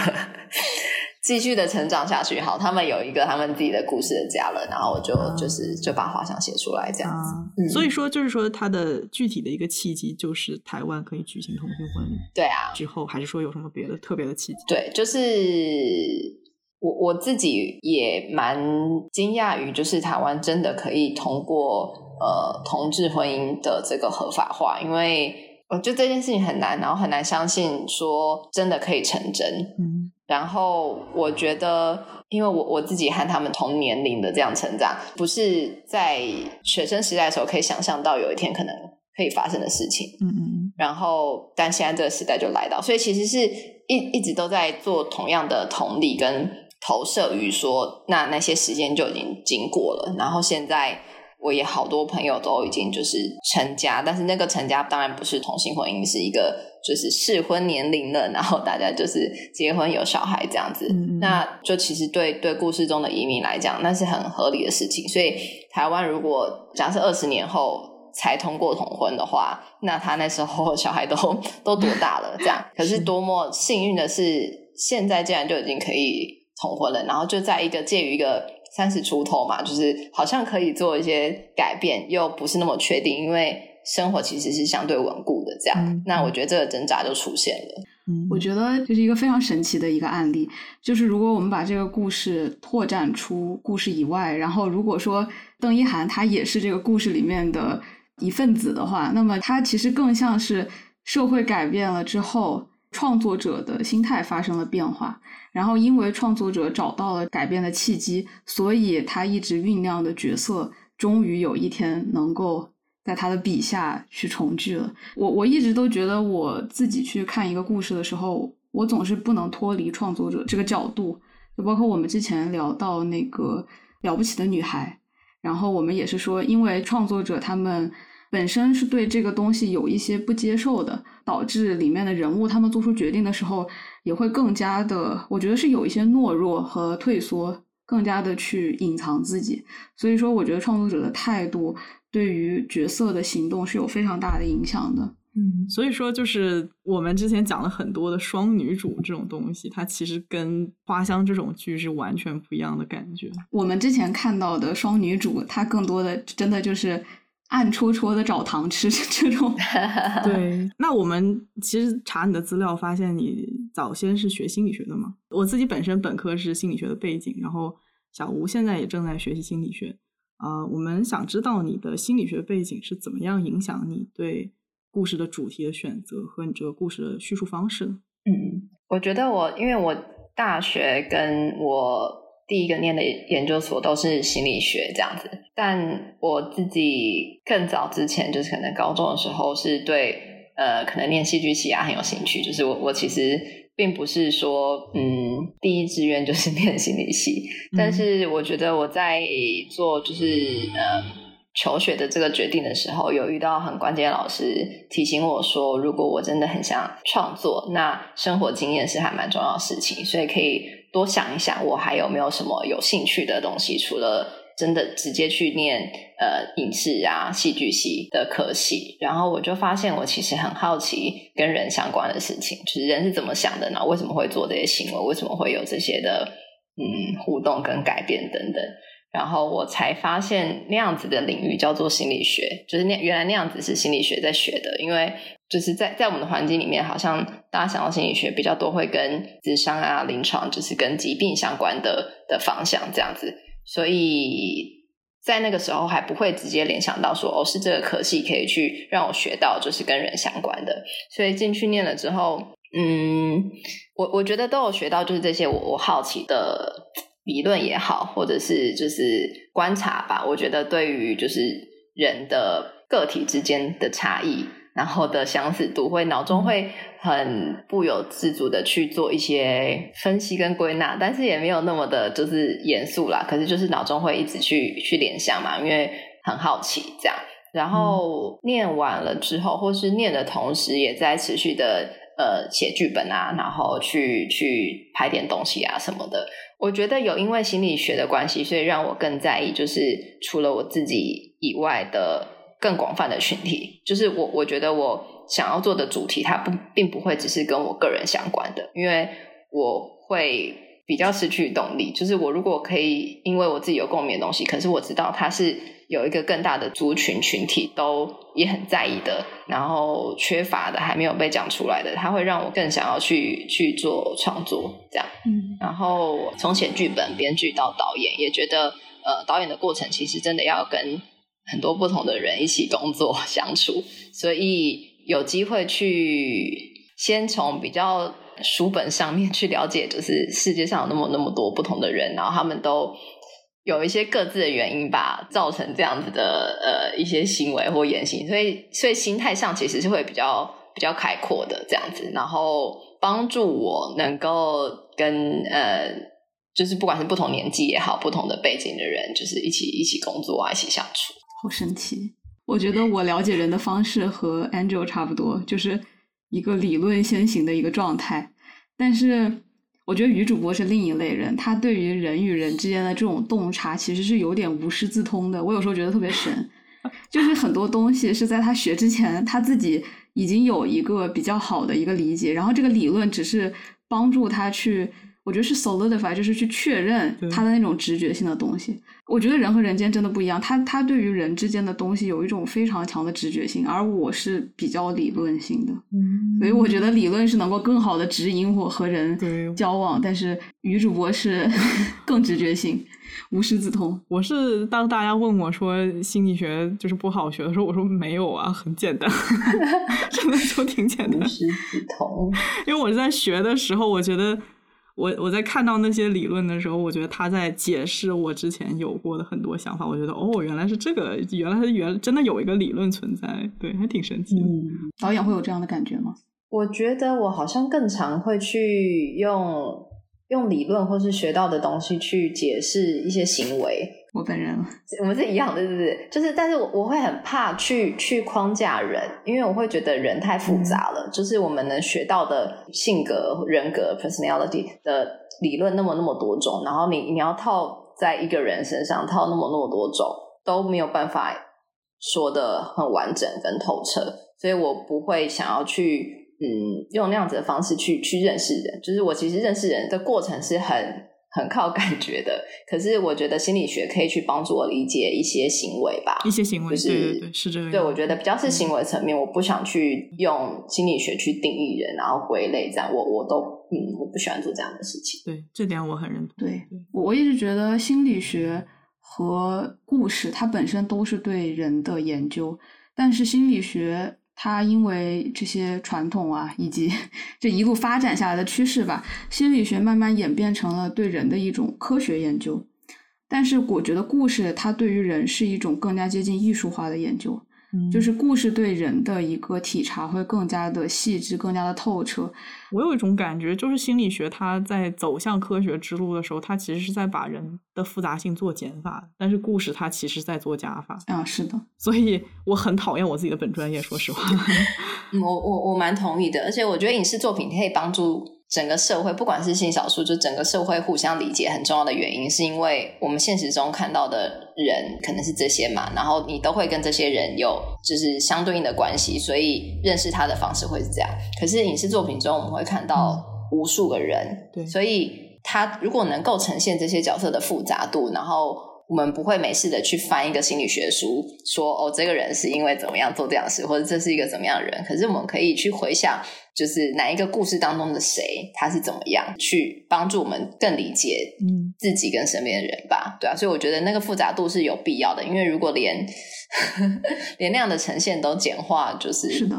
继续的成长下去，好，他们有一个他们自己的故事的家了，然后我就就是就把画像写出来这样子。所以说，就是说，它的具体的一个契机就是台湾可以举行同性婚礼。对啊，之后还是说有什么别的特别的契机？对，就是我我自己也蛮惊讶于，就是台湾真的可以通过呃同志婚姻的这个合法化，因为我觉得这件事情很难，然后很难相信说真的可以成真。嗯。然后我觉得，因为我我自己和他们同年龄的这样成长，不是在学生时代的时候可以想象到有一天可能可以发生的事情。嗯嗯。然后，但现在这个时代就来到，所以其实是一一直都在做同样的同理跟投射于说，那那些时间就已经经过了。然后现在。我也好多朋友都已经就是成家，但是那个成家当然不是同性婚姻，是一个就是适婚年龄了，然后大家就是结婚有小孩这样子。那就其实对对故事中的移民来讲，那是很合理的事情。所以台湾如果假设二十年后才通过同婚的话，那他那时候 小孩都都多大了？这样可是多么幸运的是，现在竟然就已经可以同婚了，然后就在一个介于一个。三十出头嘛，就是好像可以做一些改变，又不是那么确定，因为生活其实是相对稳固的。这样，那我觉得这个挣扎就出现了。嗯，我觉得这是一个非常神奇的一个案例。就是如果我们把这个故事拓展出故事以外，然后如果说邓一涵他也是这个故事里面的一份子的话，那么他其实更像是社会改变了之后，创作者的心态发生了变化。然后，因为创作者找到了改变的契机，所以他一直酝酿的角色，终于有一天能够在他的笔下去重聚了。我我一直都觉得，我自己去看一个故事的时候，我总是不能脱离创作者这个角度。就包括我们之前聊到那个了不起的女孩，然后我们也是说，因为创作者他们。本身是对这个东西有一些不接受的，导致里面的人物他们做出决定的时候也会更加的，我觉得是有一些懦弱和退缩，更加的去隐藏自己。所以说，我觉得创作者的态度对于角色的行动是有非常大的影响的。嗯，所以说就是我们之前讲了很多的双女主这种东西，它其实跟花香这种剧是完全不一样的感觉。我们之前看到的双女主，它更多的真的就是。暗戳戳的找糖吃 这种，对。那我们其实查你的资料，发现你早先是学心理学的嘛？我自己本身本科是心理学的背景，然后小吴现在也正在学习心理学。啊，我们想知道你的心理学背景是怎么样影响你对故事的主题的选择和你这个故事的叙述方式的？嗯，我觉得我因为我大学跟我。第一个念的研究所都是心理学这样子，但我自己更早之前就是可能高中的时候是对呃可能念戏剧系啊很有兴趣，就是我我其实并不是说嗯第一志愿就是 念心理系，但是我觉得我在做就是呃求学的这个决定的时候，有遇到很关键老师提醒我说，如果我真的很想创作，那生活经验是还蛮重要的事情，所以可以。多想一想，我还有没有什么有兴趣的东西？除了真的直接去念呃影视啊、戏剧系的科系，然后我就发现我其实很好奇跟人相关的事情，就是人是怎么想的呢？为什么会做这些行为？为什么会有这些的嗯互动跟改变等等？然后我才发现那样子的领域叫做心理学，就是那原来那样子是心理学在学的，因为就是在在我们的环境里面，好像大家想到心理学比较多会跟智商啊、临床，就是跟疾病相关的的方向这样子，所以在那个时候还不会直接联想到说哦，是这个科系可以去让我学到就是跟人相关的，所以进去念了之后，嗯，我我觉得都有学到就是这些我我好奇的。理论也好，或者是就是观察吧，我觉得对于就是人的个体之间的差异，然后的相似度，会脑中会很不由自主的去做一些分析跟归纳，但是也没有那么的就是严肃啦。可是就是脑中会一直去去联想嘛，因为很好奇这样。然后念完了之后，或是念的同时，也在持续的呃写剧本啊，然后去去拍点东西啊什么的。我觉得有因为心理学的关系，所以让我更在意，就是除了我自己以外的更广泛的群体。就是我我觉得我想要做的主题，它不并不会只是跟我个人相关的，因为我会比较失去动力。就是我如果可以因为我自己有共鸣的东西，可是我知道它是有一个更大的族群群体都也很在意的，然后缺乏的还没有被讲出来的，它会让我更想要去去做创作这样。嗯然后从写剧本、编剧到导演，也觉得呃，导演的过程其实真的要跟很多不同的人一起工作相处，所以有机会去先从比较书本上面去了解，就是世界上有那么那么多不同的人，然后他们都有一些各自的原因吧，造成这样子的呃一些行为或言行，所以所以心态上其实是会比较比较开阔的这样子，然后帮助我能够跟呃，就是不管是不同年纪也好，不同的背景的人，就是一起一起工作啊，一起相处。好神奇！我觉得我了解人的方式和 Angel 差不多，就是一个理论先行的一个状态。但是我觉得女主播是另一类人，她对于人与人之间的这种洞察其实是有点无师自通的。我有时候觉得特别神，就是很多东西是在她学之前，她自己已经有一个比较好的一个理解，然后这个理论只是帮助她去。我觉得是 solidify，就是去确认他的那种直觉性的东西。我觉得人和人间真的不一样，他他对于人之间的东西有一种非常强的直觉性，而我是比较理论性的，嗯所以我觉得理论是能够更好的指引我和人交往，但是女主播是 更直觉性，无师自通。我是当大家问我说心理学就是不好学的时候，我说没有啊，很简单，真的就挺简单无。师自通，因为我在学的时候，我觉得我我在看到那些理论的时候，我觉得他在解释我之前有过的很多想法。我觉得哦，原来是这个，原来是原真的有一个理论存在，对，还挺神奇的。嗯。导演会有这样的感觉吗？我觉得我好像更常会去用用理论或是学到的东西去解释一些行为，我本人 我们是一样的，对不是？就是，但是我我会很怕去去框架人，因为我会觉得人太复杂了。就是我们能学到的性格、人格 （personality） 的理论那么那么多种，然后你你要套在一个人身上套那么那么多种，都没有办法说的很完整跟透彻，所以我不会想要去嗯用那样子的方式去去认识人。就是我其实认识人的过程是很很靠感觉的，可是我觉得心理学可以去帮助我理解一些行为吧。一些行为，就是对对对，是这个样子。对，我觉得比较是行为层面，我不想去用心理学去定义人，然后归类这样，我我都嗯，我不喜欢做这样的事情。对这点我很认同。对我一直觉得心理学和故事它本身都是对人的研究，但是心理学它因为这些传统啊，以及 这一路发展下来的趋势吧，心理学慢慢演变成了对人的一种科学研究。但是我觉得故事它对于人是一种更加接近艺术化的研究，嗯就是故事对人的一个体察会更加的细致，更加的透彻。我有一种感觉，就是心理学它在走向科学之路的时候，它其实是在把人的复杂性做减法，但是故事它其实在做加法。啊，是的，所以我很讨厌我自己的本专业，说实话。嗯，我我我蛮同意的，而且我觉得影视作品可以帮助整个社会，不管是性少数，就整个社会互相理解，很重要的原因是因为我们现实中看到的人可能是这些嘛，然后你都会跟这些人有就是相对应的关系，所以认识他的方式会是这样。可是影视作品中我们会看到无数个人，对所以他如果能够呈现这些角色的复杂度，然后我们不会没事的去翻一个心理学书，说哦，这个人是因为怎么样做这样的事，或者这是一个怎么样的人。可是我们可以去回想，就是哪一个故事当中的谁，他是怎么样，去帮助我们更理解嗯，自己跟身边的人吧。对啊，所以我觉得那个复杂度是有必要的，因为如果连连那样的呈现都简化，就是是的，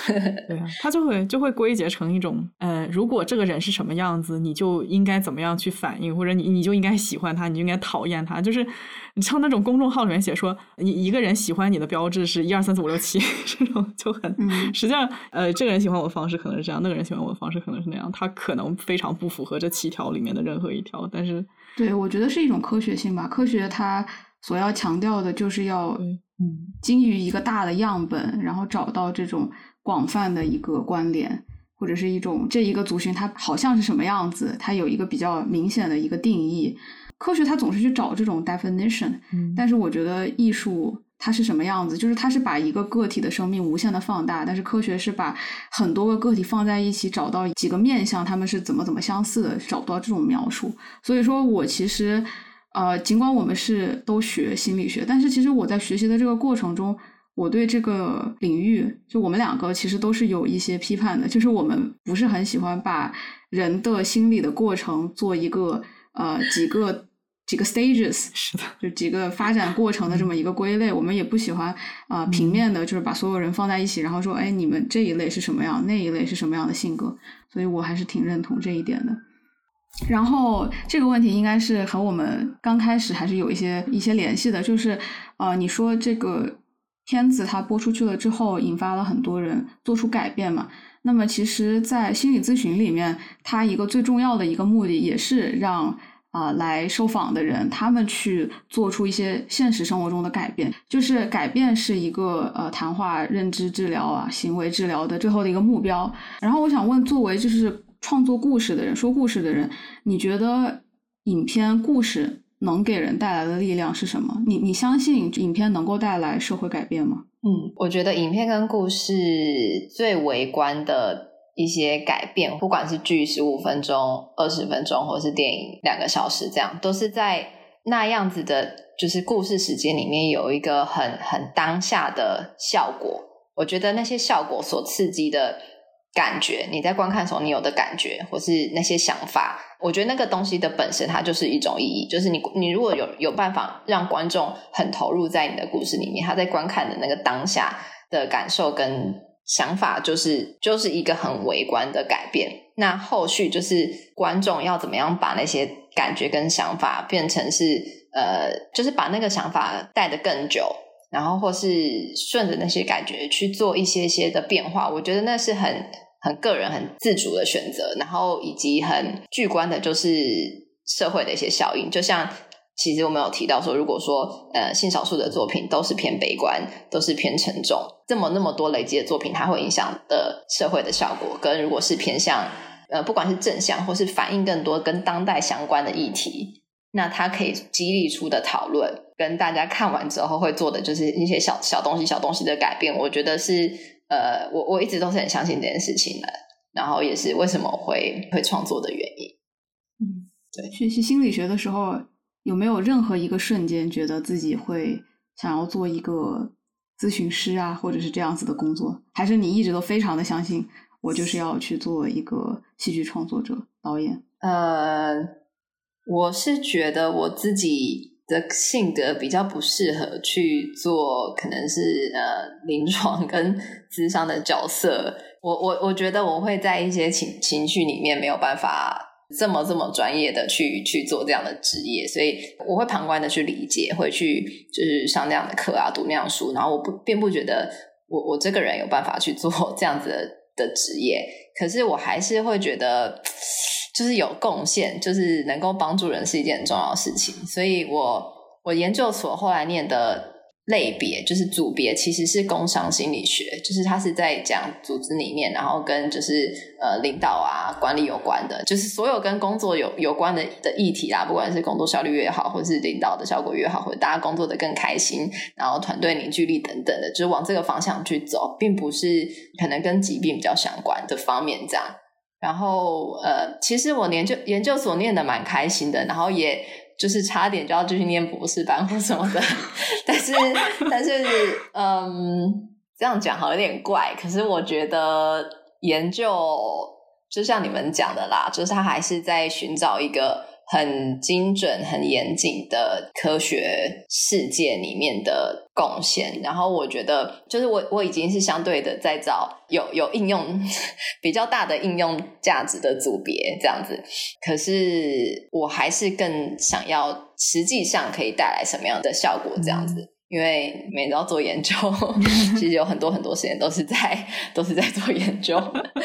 对啊，他就会就会归结成一种，呃，如果这个人是什么样子，你就应该怎么样去反应，或者你你就应该喜欢他，你就应该讨厌他，就是你像那种公众号里面写说，你一个人喜欢你的标志是一二三四五六七，这种就很，嗯实际上，呃，这个人喜欢我的方式可能是这样，那个人喜欢我的方式可能是那样，他可能非常不符合这七条里面的任何一条，但是，对，我觉得是一种科学性吧。科学它所要强调的就是要嗯基于一个大的样本，然后找到这种广泛的一个关联，或者是一种这一个族群它好像是什么样子，它有一个比较明显的一个定义。科学它总是去找这种 definition，嗯但是我觉得艺术它是什么样子，就是它是把一个个体的生命无限的放大，但是科学是把很多个个体放在一起，找到几个面相，他们是怎么怎么相似的，找不到这种描述。所以说我其实，呃，尽管我们是都学心理学，但是其实我在学习的这个过程中，我对这个领域，就我们两个其实都是有一些批判的，就是我们不是很喜欢把人的心理的过程做一个呃几个几个 stages，是的，就几个发展过程的这么一个归类，我们也不喜欢啊、呃平面的，就是把所有人放在一起，然后说，哎，你们这一类是什么样，那一类是什么样的性格，所以我还是挺认同这一点的。然后这个问题应该是和我们刚开始还是有一些一些联系的，就是呃，你说这个片子它播出去了之后，引发了很多人做出改变嘛。那么其实，在心理咨询里面，它一个最重要的一个目的，也是让啊、来受访的人，他们去做出一些现实生活中的改变。就是改变是一个呃谈话认知治疗啊、行为治疗的最后的一个目标。然后我想问，作为就是创作故事的人、说故事的人，你觉得影片故事能给人带来的力量是什么？你你相信影片能够带来社会改变吗？嗯，我觉得影片跟故事最微观的一些改变，不管是剧十五分钟、二十分钟，或是电影两个小时，这样都是在那样子的，就是故事时间里面有一个很很当下的效果。我觉得那些效果所刺激的感觉，你在观看的时候你有的感觉，或是那些想法，我觉得那个东西的本身它就是一种意义，就是你你如果有有办法让观众很投入在你的故事里面，他在观看的那个当下的感受跟想法，就是就是一个很微观的改变。那后续就是观众要怎么样把那些感觉跟想法变成是呃，就是把那个想法带得更久，然后或是顺着那些感觉去做一些些的变化，我觉得那是很很个人、很自主的选择，然后以及很巨观的，就是社会的一些效应。就像其实我们有提到说，如果说呃性少数的作品都是偏悲观，都是偏沉重，这么那么多累积的作品，它会影响的社会的效果，跟如果是偏向呃不管是正向或是反映更多跟当代相关的议题，那它可以激励出的讨论，跟大家看完之后会做的就是一些小小东西、小东西的改变，我觉得是呃，我我一直都是很相信这件事情的，然后也是为什么会会创作的原因。嗯，对学习心理学的时候，有没有任何一个瞬间觉得自己会想要做一个咨询师啊，或者是这样子的工作？还是你一直都非常的相信，我就是要去做一个戏剧创作者、导演？呃，我是觉得我自己的性格比较不适合去做，可能是呃 临床跟智商的角色。我我我觉得我会在一些情情绪里面没有办法这么这么专业的去去做这样的职业，所以我会旁观的去理解，会去就是上那样的课啊，读那样书，然后我不并不觉得我我这个人有办法去做 这样子的的职业，可是我还是会觉得。就是有贡献，就是能够帮助人是一件很重要的事情。所以我我研究所后来念的类别就是组别，其实是工商心理学，就是它是在讲组织里面，然后跟就是呃领导啊管理有关的，就是所有跟工作有有关的的议题啦，不管是工作效率越好，或是领导的效果越好，或者大家工作的更开心，然后团队凝聚力等等的，就是往这个方向去走，并不是可能跟疾病比较相关的方面这样。然后呃，其实我研究研究所念的蛮开心的，然后也就是差点就要继续念博士班或什么的，但是但是嗯，这样讲好像有点怪，可是我觉得研究就像你们讲的啦，就是他还是在寻找一个很精准、很严谨的科学世界里面的贡献。然后我觉得，就是我我已经是相对的在找有有应用比较大的应用价值的组别这样子。可是我还是更想要实际上可以带来什么样的效果这样子。因为每次要做研究，其实有很多很多时间都是在 都是在做研究，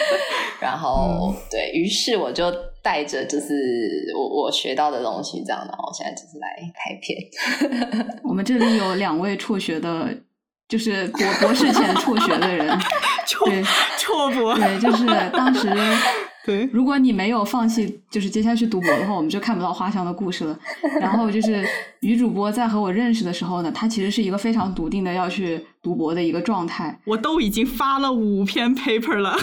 然后对于是我就带着就是我我学到的东西这样，然后现在就是来拍片。我们这里有两位辍学的，就是博博士前辍学的人，对辍博，对，就是当时。对，如果你没有放弃，就是接下去读博的话，我们就看不到花香的故事了。然后就是女主播在和我认识的时候呢，她其实是一个非常笃定的要去读博的一个状态。我都已经发了五篇 paper 了，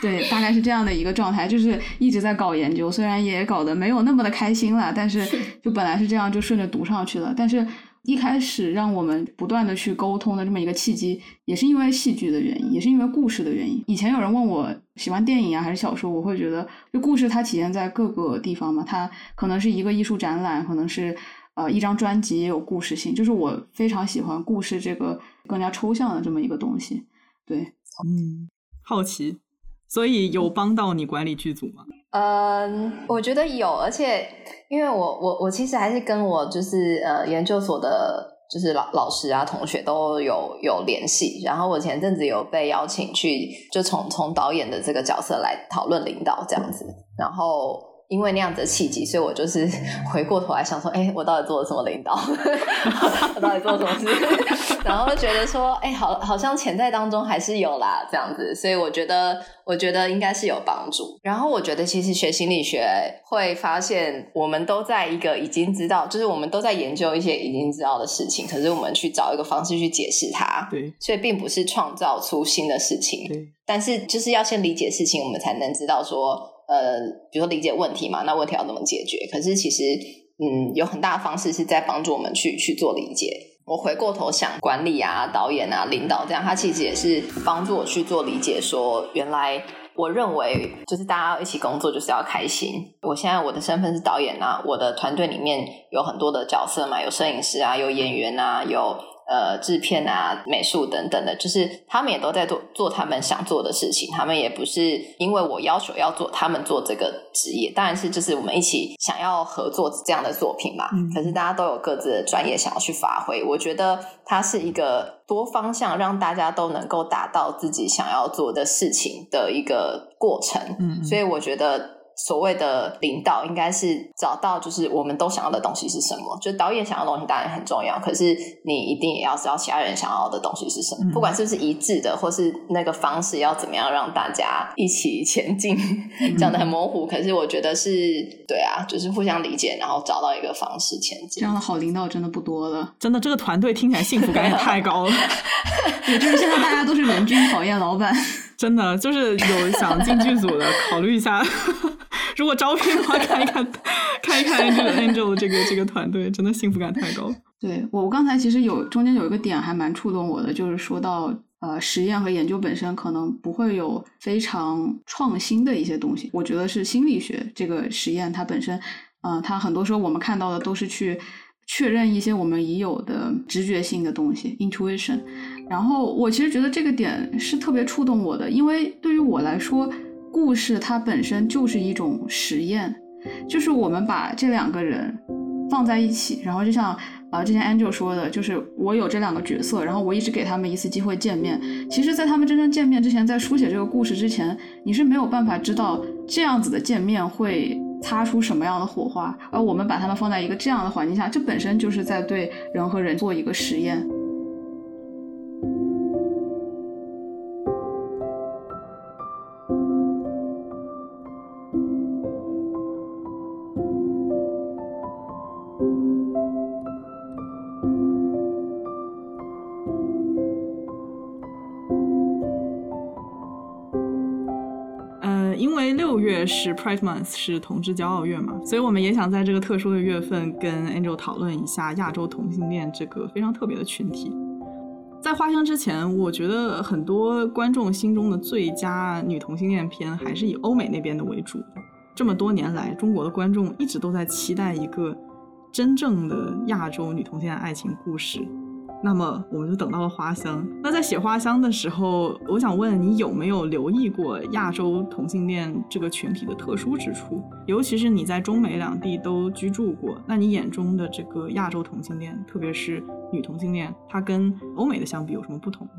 对，大概是这样的一个状态，就是一直在搞研究，虽然也搞得没有那么的开心了，但是就本来是这样，就顺着读上去了，但是。一开始让我们不断的去沟通的这么一个契机，也是因为戏剧的原因，也是因为故事的原因。以前有人问我喜欢电影啊还是小说，我会觉得就故事它体现在各个地方嘛，它可能是一个艺术展览，可能是呃一张专辑也有故事性，就是我非常喜欢故事这个更加抽象的这么一个东西。对，嗯，好奇。所以有帮到你管理剧组吗？嗯，我觉得有，而且因为我我我其实还是跟我就是呃研究所的，就是老老师啊同学都有有联系。然后我前阵子有被邀请去，就从从导演的这个角色来讨论领导这样子。然后因为那样子的契机，所以我就是 回过头来想说，哎，我到底做了什么领导？我到底做了什么事？然后觉得说，哎，好，好像潜在当中还是有啦，这样子。所以我觉得。我觉得应该是有帮助。然后我觉得，其实学心理学会发现，我们都在一个已经知道，就是我们都在研究一些已经知道的事情，可是我们去找一个方式去解释它。对，所以并不是创造出新的事情。对，但是就是要先理解事情，我们才能知道说，呃，比如说理解问题嘛，那问题要怎么解决？可是其实，嗯，有很大的方式是在帮助我们去去做理解。我回过头想，管理啊、导演啊、领导这样，他其实也是帮助我去做理解。说原来我认为，就是大家一起工作，就是要开心。我现在我的身份是导演啊，我的团队里面有很多的角色嘛，有摄影师啊，有演员啊，有。呃，制片啊，美术等等的，就是他们也都在做做他们想做的事情。他们也不是因为我要求要做，他们做这个职业，当然是就是我们一起想要合作这样的作品嘛。可是大家都有各自的专业想要去发挥，我觉得它是一个多方向，让大家都能够达到自己想要做的事情的一个过程。嗯，所以我觉得。所谓的领导，应该是找到就是我们都想要的东西是什么。就导演想要的东西当然很重要，可是你一定也要知道其他人想要的东西是什么。不管是不是一致的，或是那个方式要怎么样让大家一起前进，讲的很模糊。可是我觉得是对啊，就是互相理解，然后找到一个方式前进。这样的好领导真的不多了，真的这个团队听起来幸福感也太高了。也就是现在大家都是人均讨厌老板，真的就是有想进剧组的，考虑一下。如果招聘的话，看一看，看一看这个 Angel 这个这个团队，真的幸福感太高。对我刚才其实有中间有一个点还蛮触动我的，就是说到呃实验和研究本身可能不会有非常创新的一些东西。我觉得是心理学这个实验它本身，嗯，它很多时候我们看到的都是去确认一些我们已有的直觉性的东西 （intuition）。然后我其实觉得这个点是特别触动我的，因为对于我来说。故事它本身就是一种实验，就是我们把这两个人放在一起，然后就像啊之前 Angel 说的，就是我有这两个角色，然后我一直给他们一次机会见面。其实，在他们真正见面之前，在书写这个故事之前，你是没有办法知道这样子的见面会擦出什么样的火花。而我们把他们放在一个这样的环境下，这本身就是在对人和人做一个实验。是 Pride Month，是同志骄傲月嘛，所以我们也想在这个特殊的月份跟 Angel 讨论一下亚洲同性恋这个非常特别的群体。在花香之前，我觉得很多观众心中的最佳女同性恋片还是以欧美那边的为主。这么多年来，中国的观众一直都在期待一个真正的亚洲女同性恋爱情故事。那么我们就等到了花香。那在写花香的时候，我想问你有没有留意过亚洲同性恋这个群体的特殊之处？尤其是你在中美两地都居住过，那你眼中的这个亚洲同性恋，特别是女同性恋，它跟欧美的相比有什么不同吗？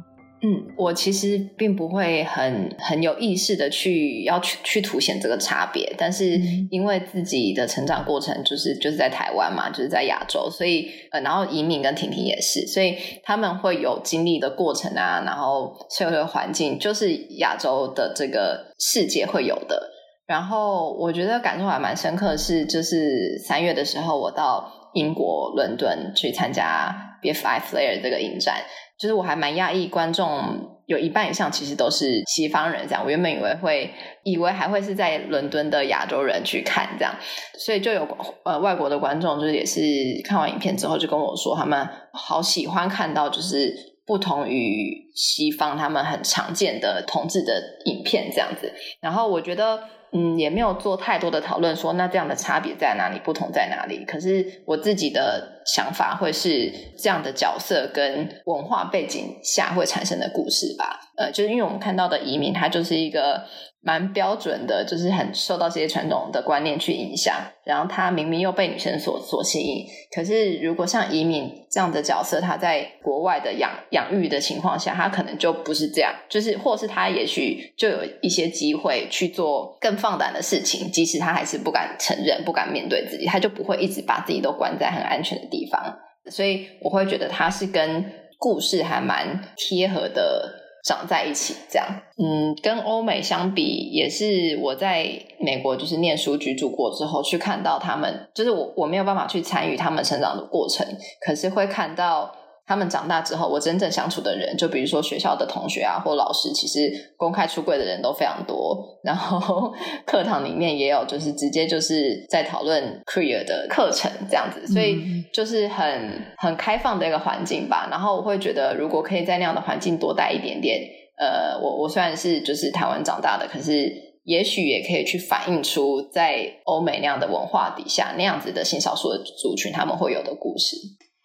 嗯，我其实并不会很很有意识的去要去去凸显这个差别，但是因为自己的成长过程就是就是在台湾嘛，就是在亚洲，所以呃，然后移民跟婷婷也是，所以他们会有经历的过程啊，然后社会环境就是亚洲的这个世界会有的。然后我觉得感受还蛮深刻，是就是三月的时候，我到英国伦敦去参加 BFI Flair 这个影展。就是我还蛮讶异，观众有一半以上其实都是西方人，这样我原本以为会，以为还会是在伦敦的亚洲人去看这样，所以就有呃外国的观众，就是也是看完影片之后就跟我说，他们好喜欢看到就是不同于西方他们很常见的同志的影片这样子，然后我觉得。嗯，也没有做太多的讨论，说那这样的差别在哪里，不同在哪里？可是我自己的想法会是这样的角色跟文化背景下会产生的故事吧。呃，就是因为我们看到的移民，他就是一个。蛮标准的，就是很受到这些传统的观念去影响，然后他明明又被女生所所吸引，可是如果像移民这样的角色，他在国外的养养育的情况下，他可能就不是这样，就是或是他也许就有一些机会去做更放胆的事情，即使他还是不敢承认、不敢面对自己，他就不会一直把自己都关在很安全的地方，所以我会觉得他是跟故事还蛮贴合的。长在一起，这样，嗯，跟欧美相比，也是我在美国就是念书居住过之后，去看到他们，就是我我没有办法去参与他们成长的过程，可是会看到。他们长大之后，我真正相处的人，就比如说学校的同学啊，或老师，其实公开出柜的人都非常多。然后 课堂里面也有，就是直接就是在讨论 queer 的课程这样子，所以就是很很开放的一个环境吧。然后我会觉得，如果可以在那样的环境多待一点点，呃，我我虽然是就是台湾长大的，可是也许也可以去反映出在欧美那样的文化底下那样子的性少数的族群他们会有的故事。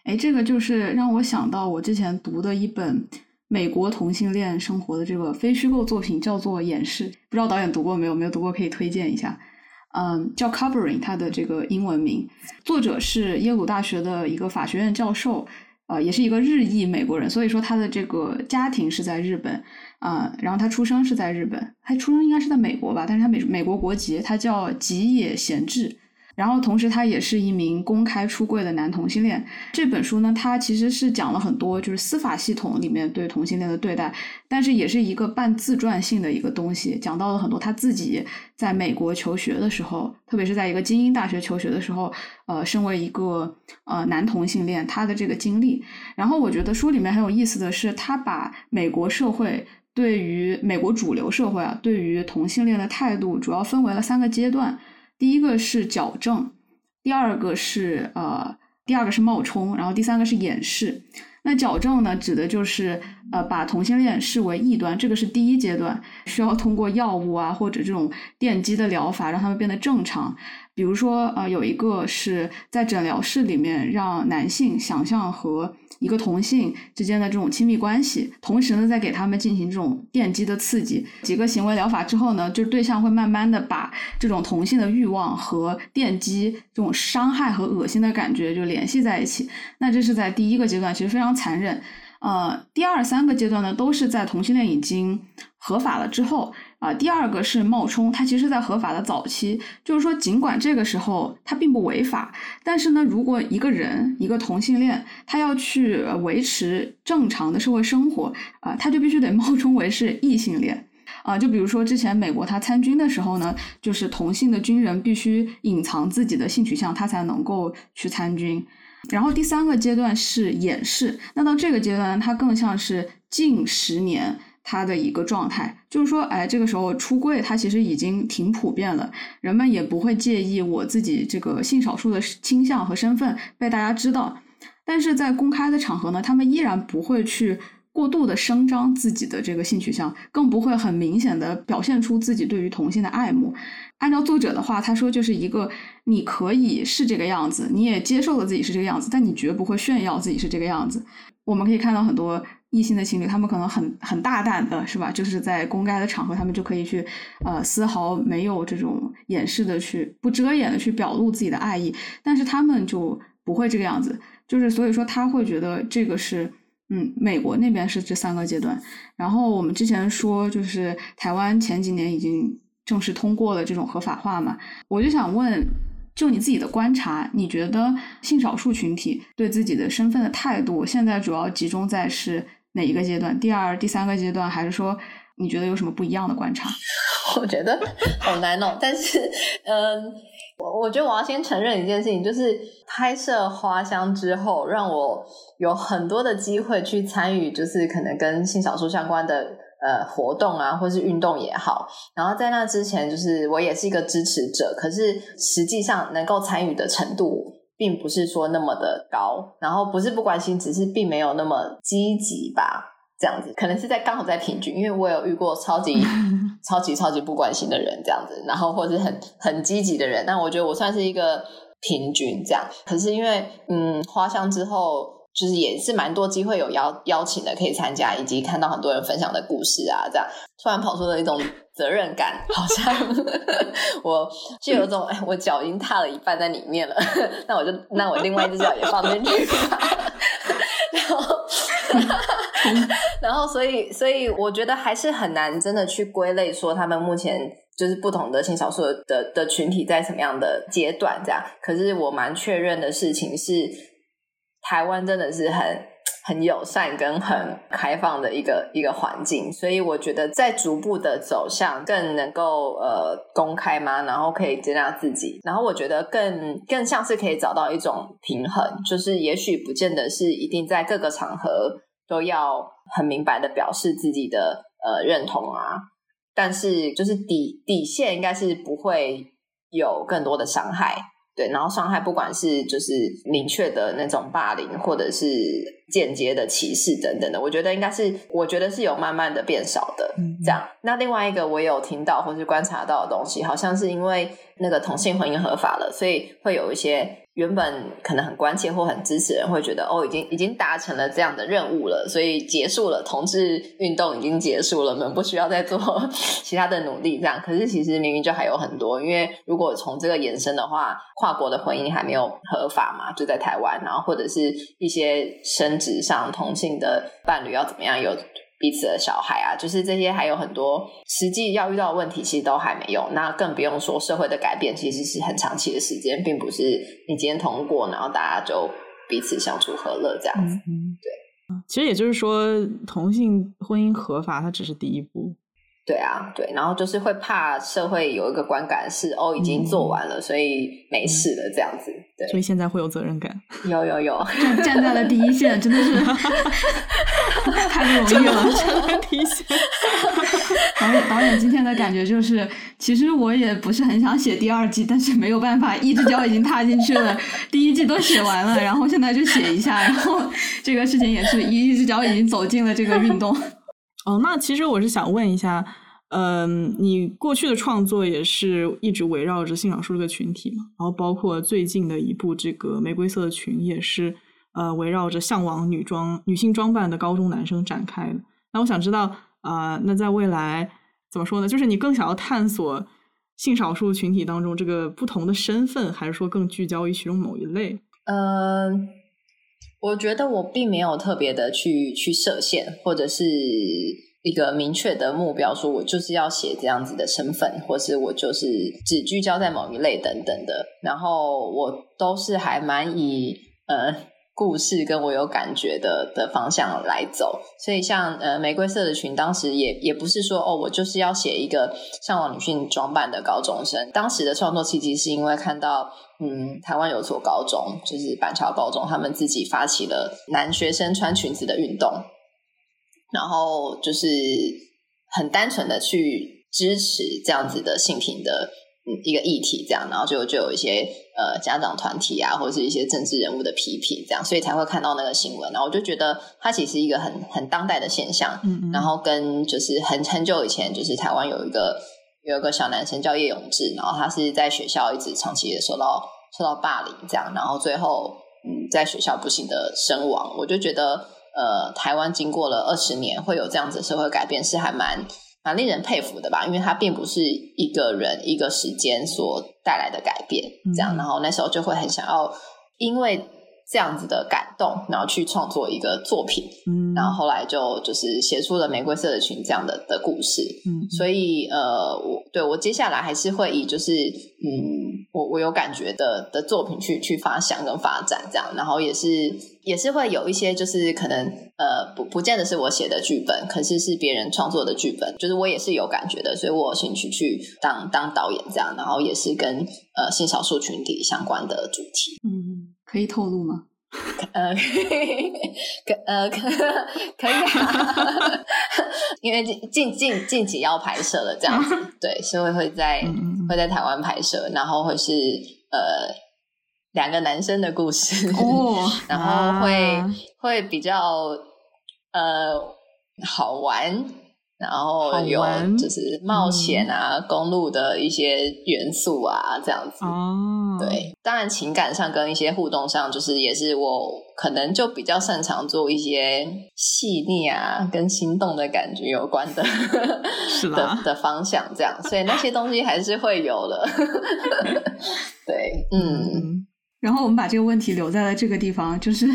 哎，这个就是让我想到我之前读的一本美国同性恋生活的这个非虚构作品，叫做《掩饰》，不知道导演读过没有？没有读过可以推荐一下。嗯，叫 Covering，它的这个英文名，作者是耶鲁大学的一个法学院教授，呃，也是一个日裔美国人，所以说他的这个家庭是在日本啊，然后他出生是在日本，他出生应该是在美国吧，但是他美美国国籍，他叫吉野贤治。然后，同时他也是一名公开出柜的男同性恋。这本书呢，它其实是讲了很多，就是司法系统里面对同性恋的对待，但是也是一个半自传性的一个东西，讲到了很多他自己在美国求学的时候，特别是在一个精英大学求学的时候，呃，身为一个呃男同性恋，他的这个经历。然后我觉得书里面很有意思的是，他把美国社会对于美国主流社会啊，对于同性恋的态度，主要分为了三个阶段。第一个是矫正，第二个是呃，第二个是冒充，然后第三个是掩饰。那矫正呢，指的就是呃，把同性恋视为异端，这个是第一阶段，需要通过药物啊或者这种电击的疗法，让他们变得正常。比如说，呃，有一个是在诊疗室里面让男性想象和一个同性之间的这种亲密关系，同时呢，再给他们进行这种电击的刺激。几个行为疗法之后呢，就对象会慢慢的把这种同性的欲望和电击这种伤害和恶心的感觉就联系在一起。那这是在第一个阶段，其实非常残忍。呃，第二三个阶段呢，都是在同性恋已经合法了之后。啊，第二个是冒充，它其实，在合法的早期，就是说，尽管这个时候它并不违法，但是呢，如果一个人一个同性恋，他要去维持正常的社会生活，啊，他就必须得冒充为是异性恋，啊，就比如说之前美国他参军的时候呢，就是同性的军人必须隐藏自己的性取向，他才能够去参军。然后第三个阶段是掩饰，那到这个阶段，它更像是近十年。它的一个状态，就是说，哎，这个时候出柜，它其实已经挺普遍了，人们也不会介意我自己这个性少数的倾向和身份被大家知道。但是在公开的场合呢，他们依然不会去过度的声张自己的这个性取向，更不会很明显的表现出自己对于同性的爱慕。按照作者的话，他说就是一个你可以是这个样子，你也接受了自己是这个样子，但你绝不会炫耀自己是这个样子。我们可以看到很多。异性的情侣，他们可能很很大胆的，是吧？就是在公开的场合，他们就可以去，呃，丝毫没有这种掩饰的去不遮掩的去表露自己的爱意，但是他们就不会这个样子，就是所以说他会觉得这个是嗯，美国那边是这三个阶段。然后我们之前说，就是台湾前几年已经正式通过了这种合法化嘛，我就想问，就你自己的观察，你觉得性少数群体对自己的身份的态度，现在主要集中在是哪一个阶段？第二、第三个阶段，还是说你觉得有什么不一样的观察？我觉得好难哦，但是，嗯。我我觉得我要先承认一件事情，就是拍摄花香之后，让我有很多的机会去参与，就是可能跟性少数相关的呃活动啊，或是运动也好。然后在那之前，就是我也是一个支持者，可是实际上能够参与的程度，并不是说那么的高。然后不是不关心，只是并没有那么积极吧。这样子可能是在刚好在平均，因为我有遇过超级 超级超级不关心的人这样子，然后或者很很积极的人，但我觉得我算是一个平均这样。可是因为嗯花香之后，就是也是蛮多机会有邀邀请的可以参加，以及看到很多人分享的故事啊，这样突然跑出了一种责任感，好像我就有种哎，我脚已经踏了一半在里面了，那我就那我另外一只脚也放进去吧，然后。然后，所以，所以，我觉得还是很难真的去归类说他们目前就是不同的性少数的的群体在什么样的阶段这样。可是我蛮确认的事情是，台湾真的是很很友善跟很开放的一个一个环境，所以我觉得在逐步的走向更能够呃公开吗？然后可以接纳自己，然后我觉得更更像是可以找到一种平衡，就是也许不见得是一定在各个场合。都要很明白的表示自己的呃认同啊，但是就是底底线应该是不会有更多的伤害，对，然后伤害不管是就是明确的那种霸凌，或者是间接的歧视等等的，我觉得应该是我觉得是有慢慢的变少的，嗯这样。那另外一个我有听到或是观察到的东西，好像是因为那个同性婚姻合法了，所以会有一些。原本可能很关切或很支持人会觉得哦，已经已经达成了这样的任务了，所以结束了，同志运动已经结束了，我们不需要再做 其他的努力。这样，可是其实明明就还有很多，因为如果从这个延伸的话，跨国的婚姻还没有合法嘛，就在台湾，然后或者是一些生殖上同性的伴侣要怎么样有。彼此的小孩啊，就是这些，还有很多实际要遇到的问题，其实都还没有。那更不用说社会的改变，其实是很长期的时间，并不是你今天通过，然后大家就彼此相处和乐这样子。对，其实也就是说，同性婚姻合法，它只是第一步。对啊，对，然后就是会怕社会有一个观感是哦，已经做完了，所以没事了这样子。对，所以现在会有责任感。有有有，站在了第一线，真的是 太不容易了。站在第一线。导演导演今天的感觉就是，其实我也不是很想写第二季，但是没有办法，一只脚已经踏进去了，第一季都写完了，然后现在就写一下，然后这个事情也是一一只脚已经走进了这个运动。哦，那其实我是想问一下，嗯，你过去的创作也是一直围绕着性少数这个群体嘛？然后包括最近的一部这个《玫瑰色的裙》也是，呃，围绕着向往女装、女性装扮的高中男生展开的。那我想知道，啊，那在未来怎么说呢？就是你更想要探索性少数群体当中这个不同的身份，还是说更聚焦于其中某一类？嗯。我觉得我并没有特别的去去设限，或者是一个明确的目标，说我就是要写这样子的身份，或是我就是只聚焦在某一类等等的。然后我都是还蛮以呃。故事跟我有感觉的的方向来走，所以像呃玫瑰色的裙，当时也也不是说哦，我就是要写一个向往女性装扮的高中生。当时的创作契机是因为看到嗯台湾有所高中，就是板桥高中，他们自己发起了男学生穿裙子的运动，然后就是很单纯的去支持这样子的性平的。一个议题这样，然后就就有一些呃家长团体啊，或者是一些政治人物的批评，这样，所以才会看到那个新闻。然后我就觉得它其实一个很很当代的现象，嗯，然后跟就是很很久以前，就是台湾有一个有一个小男生叫叶永志，然后他是在学校一直长期的受到受到霸凌，这样，然后最后嗯在学校不幸的身亡。我就觉得呃台湾经过了二十年会有这样子社会改变，是还蛮。蛮令人佩服的吧，因为它并不是一个人一个时间所带来的改变，这样，然后那时候就会很想要，因为这样子的感动，然后去创作一个作品，嗯，然后后来就就是写出了《玫瑰色的裙》这样的的故事。嗯，所以呃，我对我接下来还是会以就是嗯，我我有感觉的的作品去去发想跟发展这样，然后也是也是会有一些就是可能呃不不见得是我写的剧本，可是是别人创作的剧本，就是我也是有感觉的，所以我有兴趣去当当导演这样，然后也是跟呃性少数群体相关的主题。嗯，可以透露吗？呃，可呃可可以啊，因为近近近近期要拍摄了，这样子，对，所以会在会在台湾拍摄，然后会是呃两个男生的故事，哦，然后会、啊会比较呃好玩。然后有就是冒险啊、公路的一些元素啊，这样子。哦，对，当然情感上跟一些互动上，就是也是我可能就比较擅长做一些细腻啊、跟心动的感觉有关的是啦的的方向，这样，所以那些东西还是会有的。对，嗯，嗯，然后我们把这个问题留在了这个地方，就是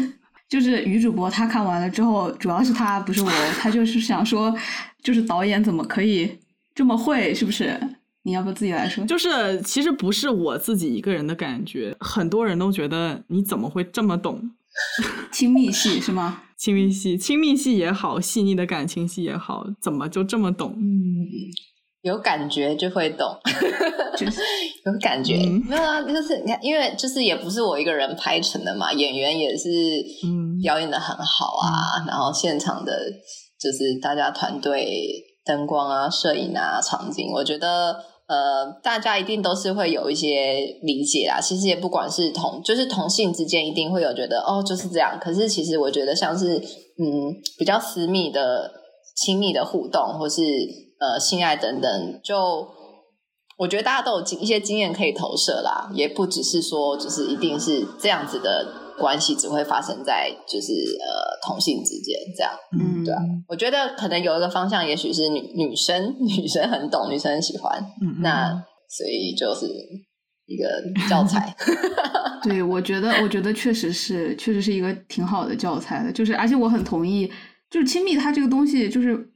就是女主播她看完了之后，主要是她不是我，她就是想说，就是导演怎么可以这么会，是不是？你要不自己来说？就是其实不是我自己一个人的感觉，很多人都觉得你怎么会这么懂 亲密戏是吗？亲密戏、亲密戏也好，细腻的感情戏也好，怎么就这么懂？嗯，有感觉就会懂，有感觉、嗯没有啊？就是你看，因为就是也不是我一个人拍成的嘛，演员也是嗯表演的很好啊，然后现场的就是大家团队灯光啊、摄影啊、场景，我觉得呃，大家一定都是会有一些理解啦。其实也不管是同，就是同性之间一定会有觉得哦就是这样。可是其实我觉得像是嗯比较私密的、亲密的互动，或是呃性爱等等，就我觉得大家都有经一些经验可以投射啦，也不只是说就是一定是这样子的关系只会发生在就是呃同性之间这样。嗯对啊我觉得可能有一个方向，也许是女女生女生很懂，女生很喜欢，嗯嗯那所以就是一个教材。对，我觉得，我觉得确实是，确实是一个挺好的教材的。就是，而且我很同意，就是亲密它这个东西，就是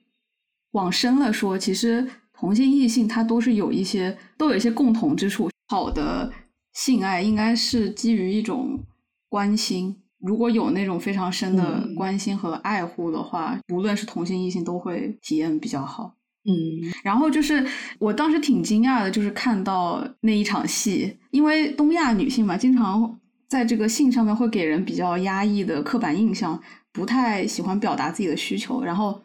往深了说，其实同性异性它都是有一些，都有一些共同之处。好的性爱应该是基于一种关心，如果有那种非常深的嗯关心和爱护的话，无论是同性异性都会体验比较好。嗯然后就是我当时挺惊讶的，就是看到那一场戏，因为东亚女性嘛，经常在这个性上面会给人比较压抑的刻板印象，不太喜欢表达自己的需求。然后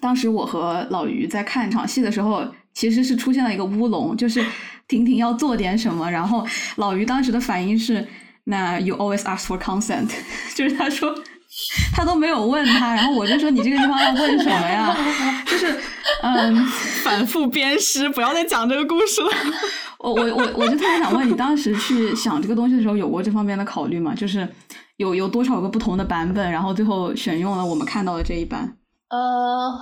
当时我和老于在看一场戏的时候，其实是出现了一个乌龙，就是婷婷要做点什么，然后老于当时的反应是，那 you always ask for consent，就是他说。他都没有问他，然后我就说你这个地方要问什么呀？就是，嗯，反复鞭尸，不要再讲这个故事了。我我我我就特别想问你，当时去想这个东西的时候，有过这方面的考虑吗？就是有有多少个不同的版本，然后最后选用了我们看到的这一版。呃，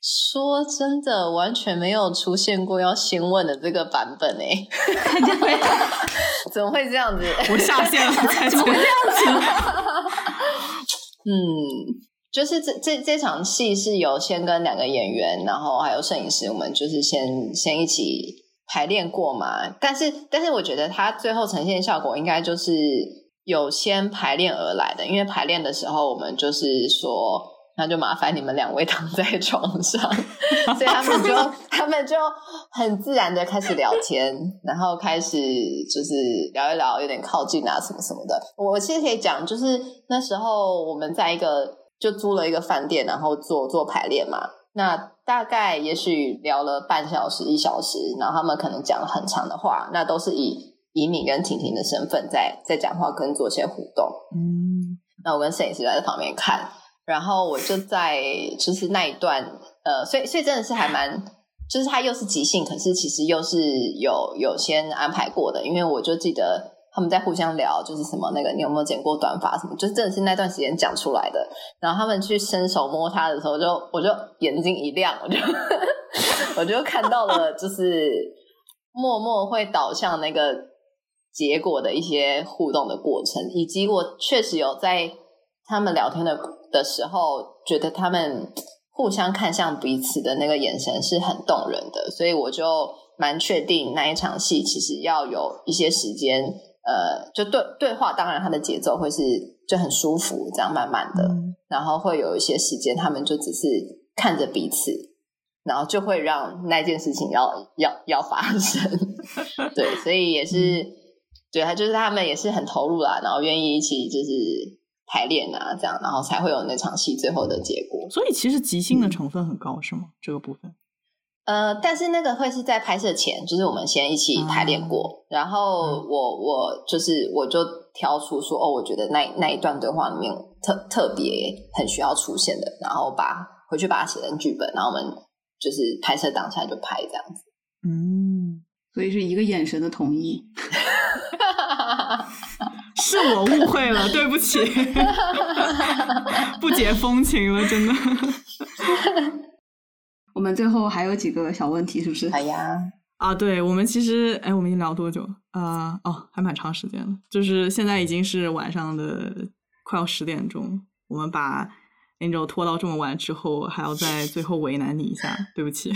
说真的，完全没有出现过要先问的这个版本诶，怎么会这样子？我下线了，怎么会这样子。嗯，就是这这这场戏是有先跟两个演员，然后还有摄影师，我们就是先先一起排练过嘛。但是但是我觉得他最后呈现效果应该就是有先排练而来的，因为排练的时候我们就是说。那就麻烦你们两位躺在床上，所以他们就他们就很自然的开始聊天，然后开始就是聊一聊，有点靠近啊什么什么的。我其实可以讲，就是那时候我们在一个就租了一个饭店，然后做做排练嘛。那大概也许聊了半小时一小时，然后他们可能讲了很长的话，那都是以以敏跟婷婷的身份在在讲话跟做些互动。嗯，那我跟摄影师在旁边看。然后我就在就是那一段，呃，所以所以真的是还蛮，就是他又是即兴，可是其实又是有有先安排过的，因为我就记得他们在互相聊，就是什么那个你有没有剪过短发什么，就真的是那段时间讲出来的。然后他们去伸手摸他的时候就，我就眼睛一亮，我就 我就看到了，就是默默会导向那个结果的一些互动的过程，以及我确实有在他们聊天的的时候，觉得他们互相看向彼此的那个眼神是很动人的，所以我就蛮确定那一场戏其实要有一些时间，呃，就对对话，当然它的节奏会是就很舒服，这样慢慢的，嗯然后会有一些时间，他们就只是看着彼此，然后就会让那件事情要要要发生，对，所以也是，对，他就是他们也是很投入啦，然后愿意一起就是排练啊，这样，然后才会有那场戏最后的结果。所以其实即兴的成分很高，是吗？这个部分呃，但是那个会是在拍摄前，就是我们先一起排练过，然后我我就是我就挑出说，哦，我觉得那那一段对话里面特特别很需要出现的，然后把回去把它写成剧本，然后我们就是拍摄当下就拍这样子。嗯，所以是一个眼神的同意。是我误会了，对不起，不解风情了，真的。我们最后还有几个小问题，是不是？哎呀，啊，对，我们其实，哎，我们已经聊多久了？啊、哦，还蛮长时间了。就是现在已经是晚上的快要十点钟，我们把拖到这么晚之后，还要在最后为难你一下，对不起。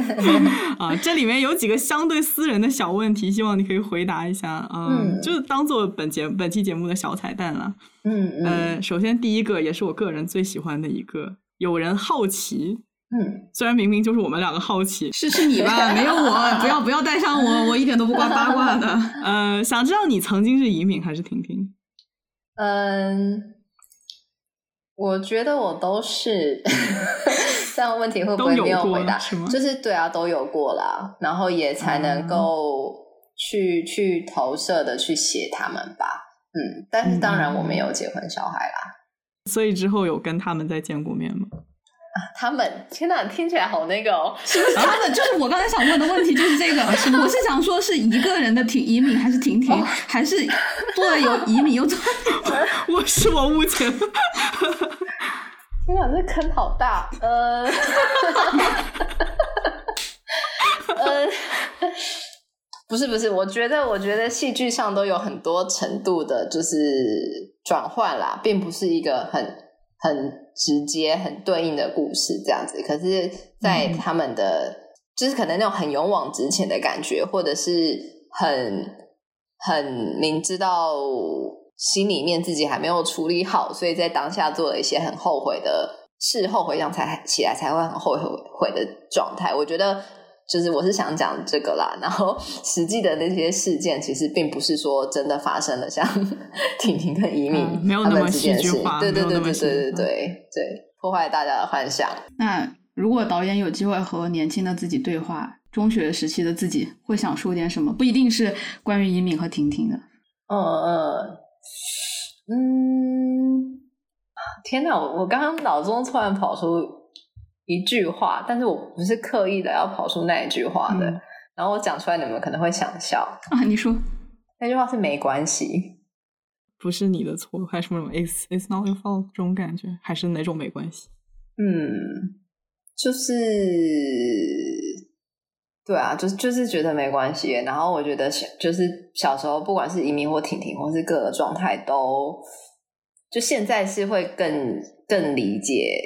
啊，这里面有几个相对私人的小问题，希望你可以回答一下。嗯，嗯就是当做本节本期节目的小彩蛋了。嗯嗯呃，首先第一个也是我个人最喜欢的一个，有人好奇，嗯，虽然明明就是我们两个好奇，是是你吧？没有我，不要不要带上我，我一点都不挂八卦的。呃，想知道你曾经是移民还是婷婷？嗯，我觉得我都是 这样，问题会不会没有回答？是就是对啊，都有过啦，然后也才能够去、去投射的去写他们吧。嗯，但是当然我没有结婚小孩啦。所以之后有跟他们再见过面吗？他们天呐，听起来好那个哦。是 不是他们？就是我刚才想问的问题，就是这个。我是想说，是一个人的婷移民，还是婷婷，还是做了有移民又做？我是我误解了。天呐，这坑好大。呃，呃，不是不是，我觉得我觉得戏剧上都有很多程度的，就是转换啦，并不是一个很很直接、很对应的故事这样子。可是，在他们的、就是可能那种很勇往直前的感觉，或者是很很明知道心里面自己还没有处理好，所以在当下做了一些很后悔的事，后回想才起来才会很后悔的状态。我觉得就是我是想讲这个啦，然后实际的那些事件其实并不是说真的发生了，像 婷婷跟移民、嗯没有那么戏剧化对对对对对对对对，破坏大家的幻想。那如果导演有机会和年轻的自己对话，中学时期的自己会想说点什么？不一定是关于移民和婷婷的。嗯嗯嗯，天哪！我我刚刚脑中突然跑出一句话，但是我不是刻意的要跑出那一句话的，嗯然后我讲出来，你们可能会想笑。啊，你说那句话是没关系，不是你的错，还是什么 “it's it's not your fault” 这种感觉，还是哪种没关系？嗯，就是对啊，就是就是觉得没关系。然后我觉得小就是小时候，不管是移民或婷婷，或是各个状态都，就现在是会更更理解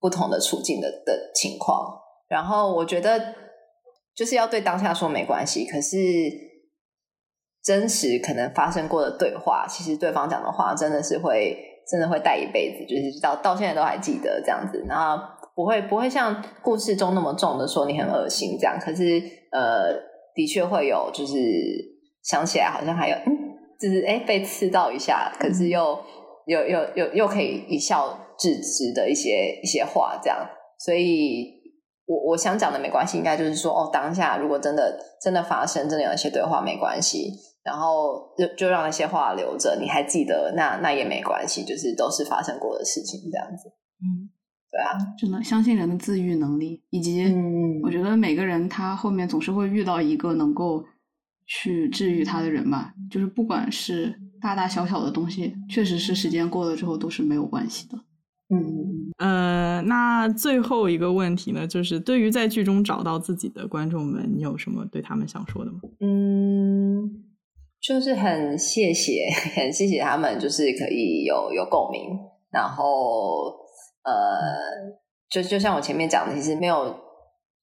不同的处境的的情况。然后我觉得就是要对当下说没关系，可是真实可能发生过的对话，其实对方讲的话真的是会真的会带一辈子，就是到到现在都还记得这样子。然后不会不会像故事中那么重的说你很恶心这样，可是呃，的确会有就是想起来好像还有嗯，就是哎被刺到一下，可是又又又又又可以一笑置之的一些一些话这样，所以。我我想讲的没关系，应该就是说，哦，当下如果真的真的发生，真的有一些对话没关系，然后就就让那些话留着，你还记得，那那也没关系，就是都是发生过的事情，这样子。嗯，对啊，真的相信人的自愈能力，以及嗯我觉得每个人他后面总是会遇到一个能够去治愈他的人吧，就是不管是大大小小的东西，确实是时间过了之后都是没有关系的。嗯呃，那最后一个问题呢，就是对于在剧中找到自己的观众们，你有什么对他们想说的吗？嗯，就是很谢谢，很谢谢他们，就是可以有有共鸣，然后呃，就就像我前面讲的，其实没有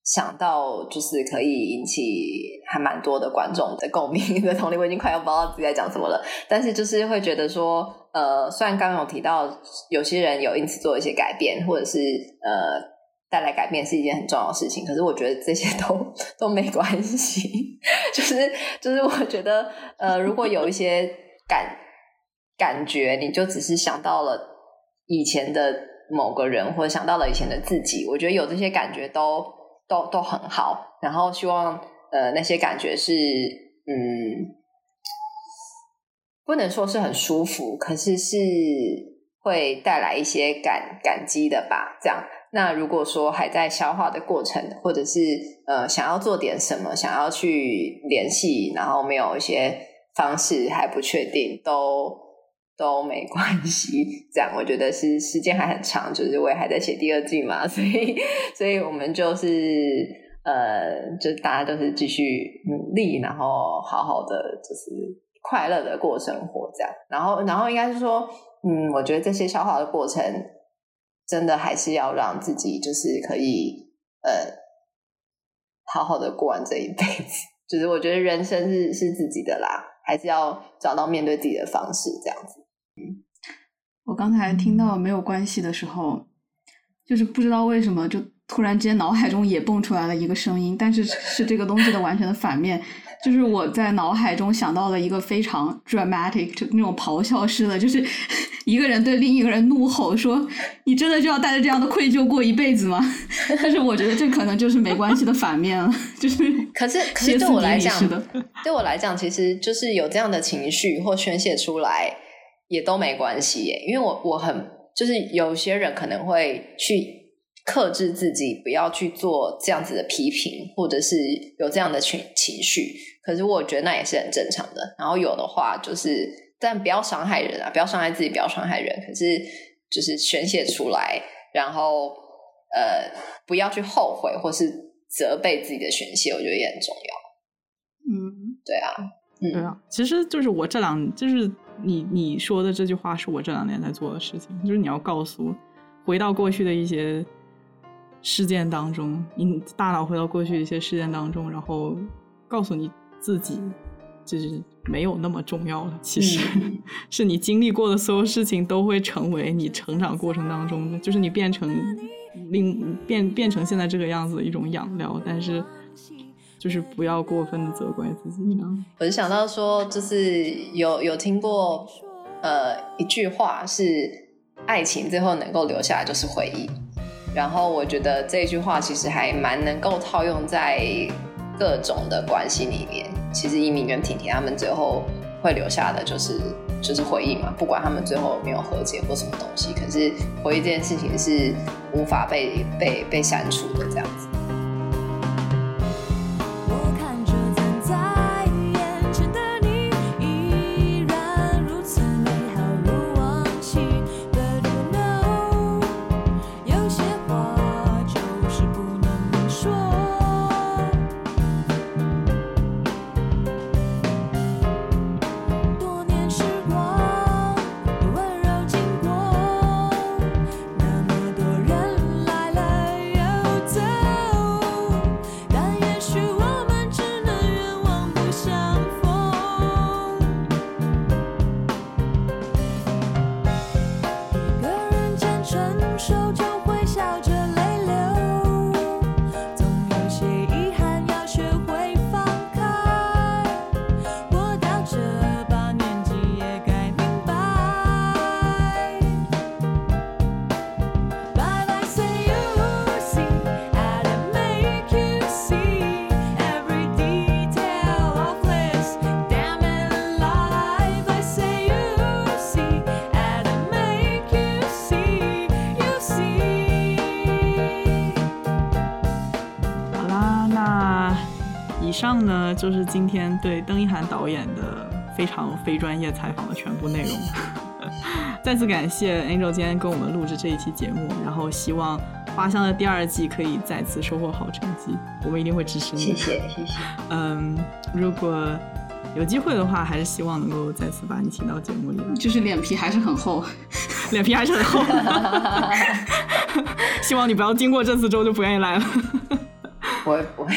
想到，就是可以引起还蛮多的观众的共鸣 的同理，我已经快要不知道自己在讲什么了。但是就是会觉得说，呃，虽然刚刚有提到有些人有因此做一些改变，或者是呃。带来改变是一件很重要的事情，可是我觉得这些都都没关系。就 是就是，我觉得呃，如果有一些感感觉，你就只是想到了以前的某个人，或者想到了以前的自己，我觉得有这些感觉都都都很好。然后希望呃那些感觉是嗯，不能说是很舒服，可是是会带来一些感感激的吧，这样。那如果说还在消化的过程，或者是呃想要做点什么，想要去联系，然后没有一些方式还不确定，都都没关系。这样我觉得是时间还很长，就是我也还在写第二季嘛，所以所以我们就是呃，就大家都是继续努力，然后好好的就是快乐的过生活，这样。然后然后应该是说，嗯，我觉得这些消化的过程。真的还是要让自己就是可以呃好好的过完这一辈子，就是我觉得人生是是自己的啦，还是要找到面对自己的方式，这样子。嗯，我刚才听到没有关系的时候，就是不知道为什么就突然之间脑海中也蹦出来了一个声音，但是是这个东西的完全的反面。就是我在脑海中想到了一个非常 dramatic，就那种咆哮式的，就是 一个人对另一个人怒吼说：“你真的就要带着这样的愧疚过一辈子吗？”但是我觉得这可能就是没关系的反面了，就是。可是，可是对我来讲，对我来讲，其实就是有这样的情绪或宣泄出来也都没关系耶，因为我我很就是有些人可能会去。克制自己，不要去做这样子的批评，或者是有这样的情情绪。可是我觉得那也是很正常的。然后有的话，就是但不要伤害人啊，不要伤害自己，不要伤害人。可是就是宣泄出来，然后呃，不要去后悔或是责备自己的宣泄，我觉得也很重要。嗯，对啊，对啊，其实就是我这两，就是你你说的这句话，是我这两年在做的事情，就是你要告诉回到过去的一些。事件当中，你大脑回到过去一些事件当中，然后告诉你自己，就是没有那么重要了。其实 是你经历过的所有事情都会成为你成长过程当中的，就是你变成另变变成现在这个样子的一种养料。但是就是不要过分的责怪自己。呢，我就想到说，就是有有听过呃一句话是，爱情最后能够留下来就是回忆。然后我觉得这句话其实还蛮能够套用在各种的关系里面。其实一鸣跟婷婷他们最后会留下的就是就是回忆嘛，不管他们最后有没有和解或什么东西，可是回忆这件事情是无法被被被删除的这样子。就是今天对邓一涵导演的非常非专业采访的全部内容。再次感谢 Angel 今天跟我们录制这一期节目，然后希望花香的第二季可以再次收获好成绩，我们一定会支持你。谢谢谢谢。嗯，如果有机会的话，还是希望能够再次把你请到节目里。就是脸皮还是很厚，脸皮还是很厚。希望你不要经过这次之后就不愿意来了。不会不会。